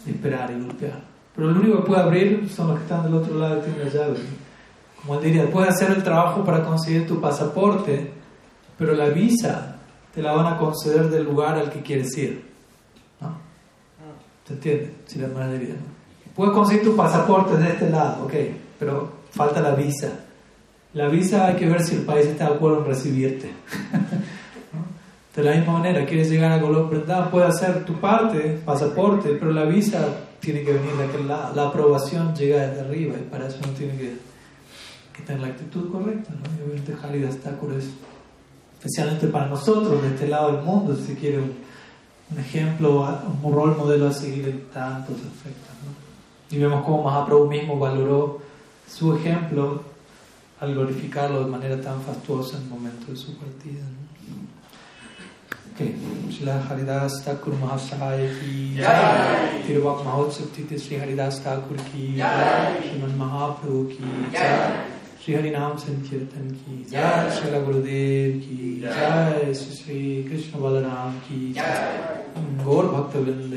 y esperar y golpear. Pero lo único que puede abrir son los que están del otro lado y tienen la llave. Como él diría, puedes hacer el trabajo para conseguir tu pasaporte, pero la visa te la van a conceder del lugar al que quieres ir. ¿Se entiende? Si la hermana de Puedes conseguir tu pasaporte de este lado, ok, pero falta la visa. La visa hay que ver si el país está de acuerdo en recibirte. De la misma manera, quieres llegar a Colombia, puedes hacer tu parte, pasaporte, pero la visa tiene que venir de aquel lado. La aprobación llega desde arriba y para eso no tiene que, tener la actitud correcta. ¿no? Y obviamente Haridas Thakur es, especialmente para nosotros, de este lado del mundo, si quiere un un ejemplo, un rol modelo a seguir en tantos aspectos. ¿no? Y vemos cómo Mahaprabhu mismo valoró su ejemplo al glorificarlo de manera tan fastuosa en el momento de su partida. ¿no? Okay. Shila Haridas Thakur Mahasaya ki Jai Tiruvak Mahotsav Titi Sri Haridas Thakur ki Jai Shriman Mahaprabhu ki Jai Sri Harinam Sankirtan ki Jai Srila Gurudev ki Jai Sri Krishna Balaram ki Jai Gaur Bhakta Vrinda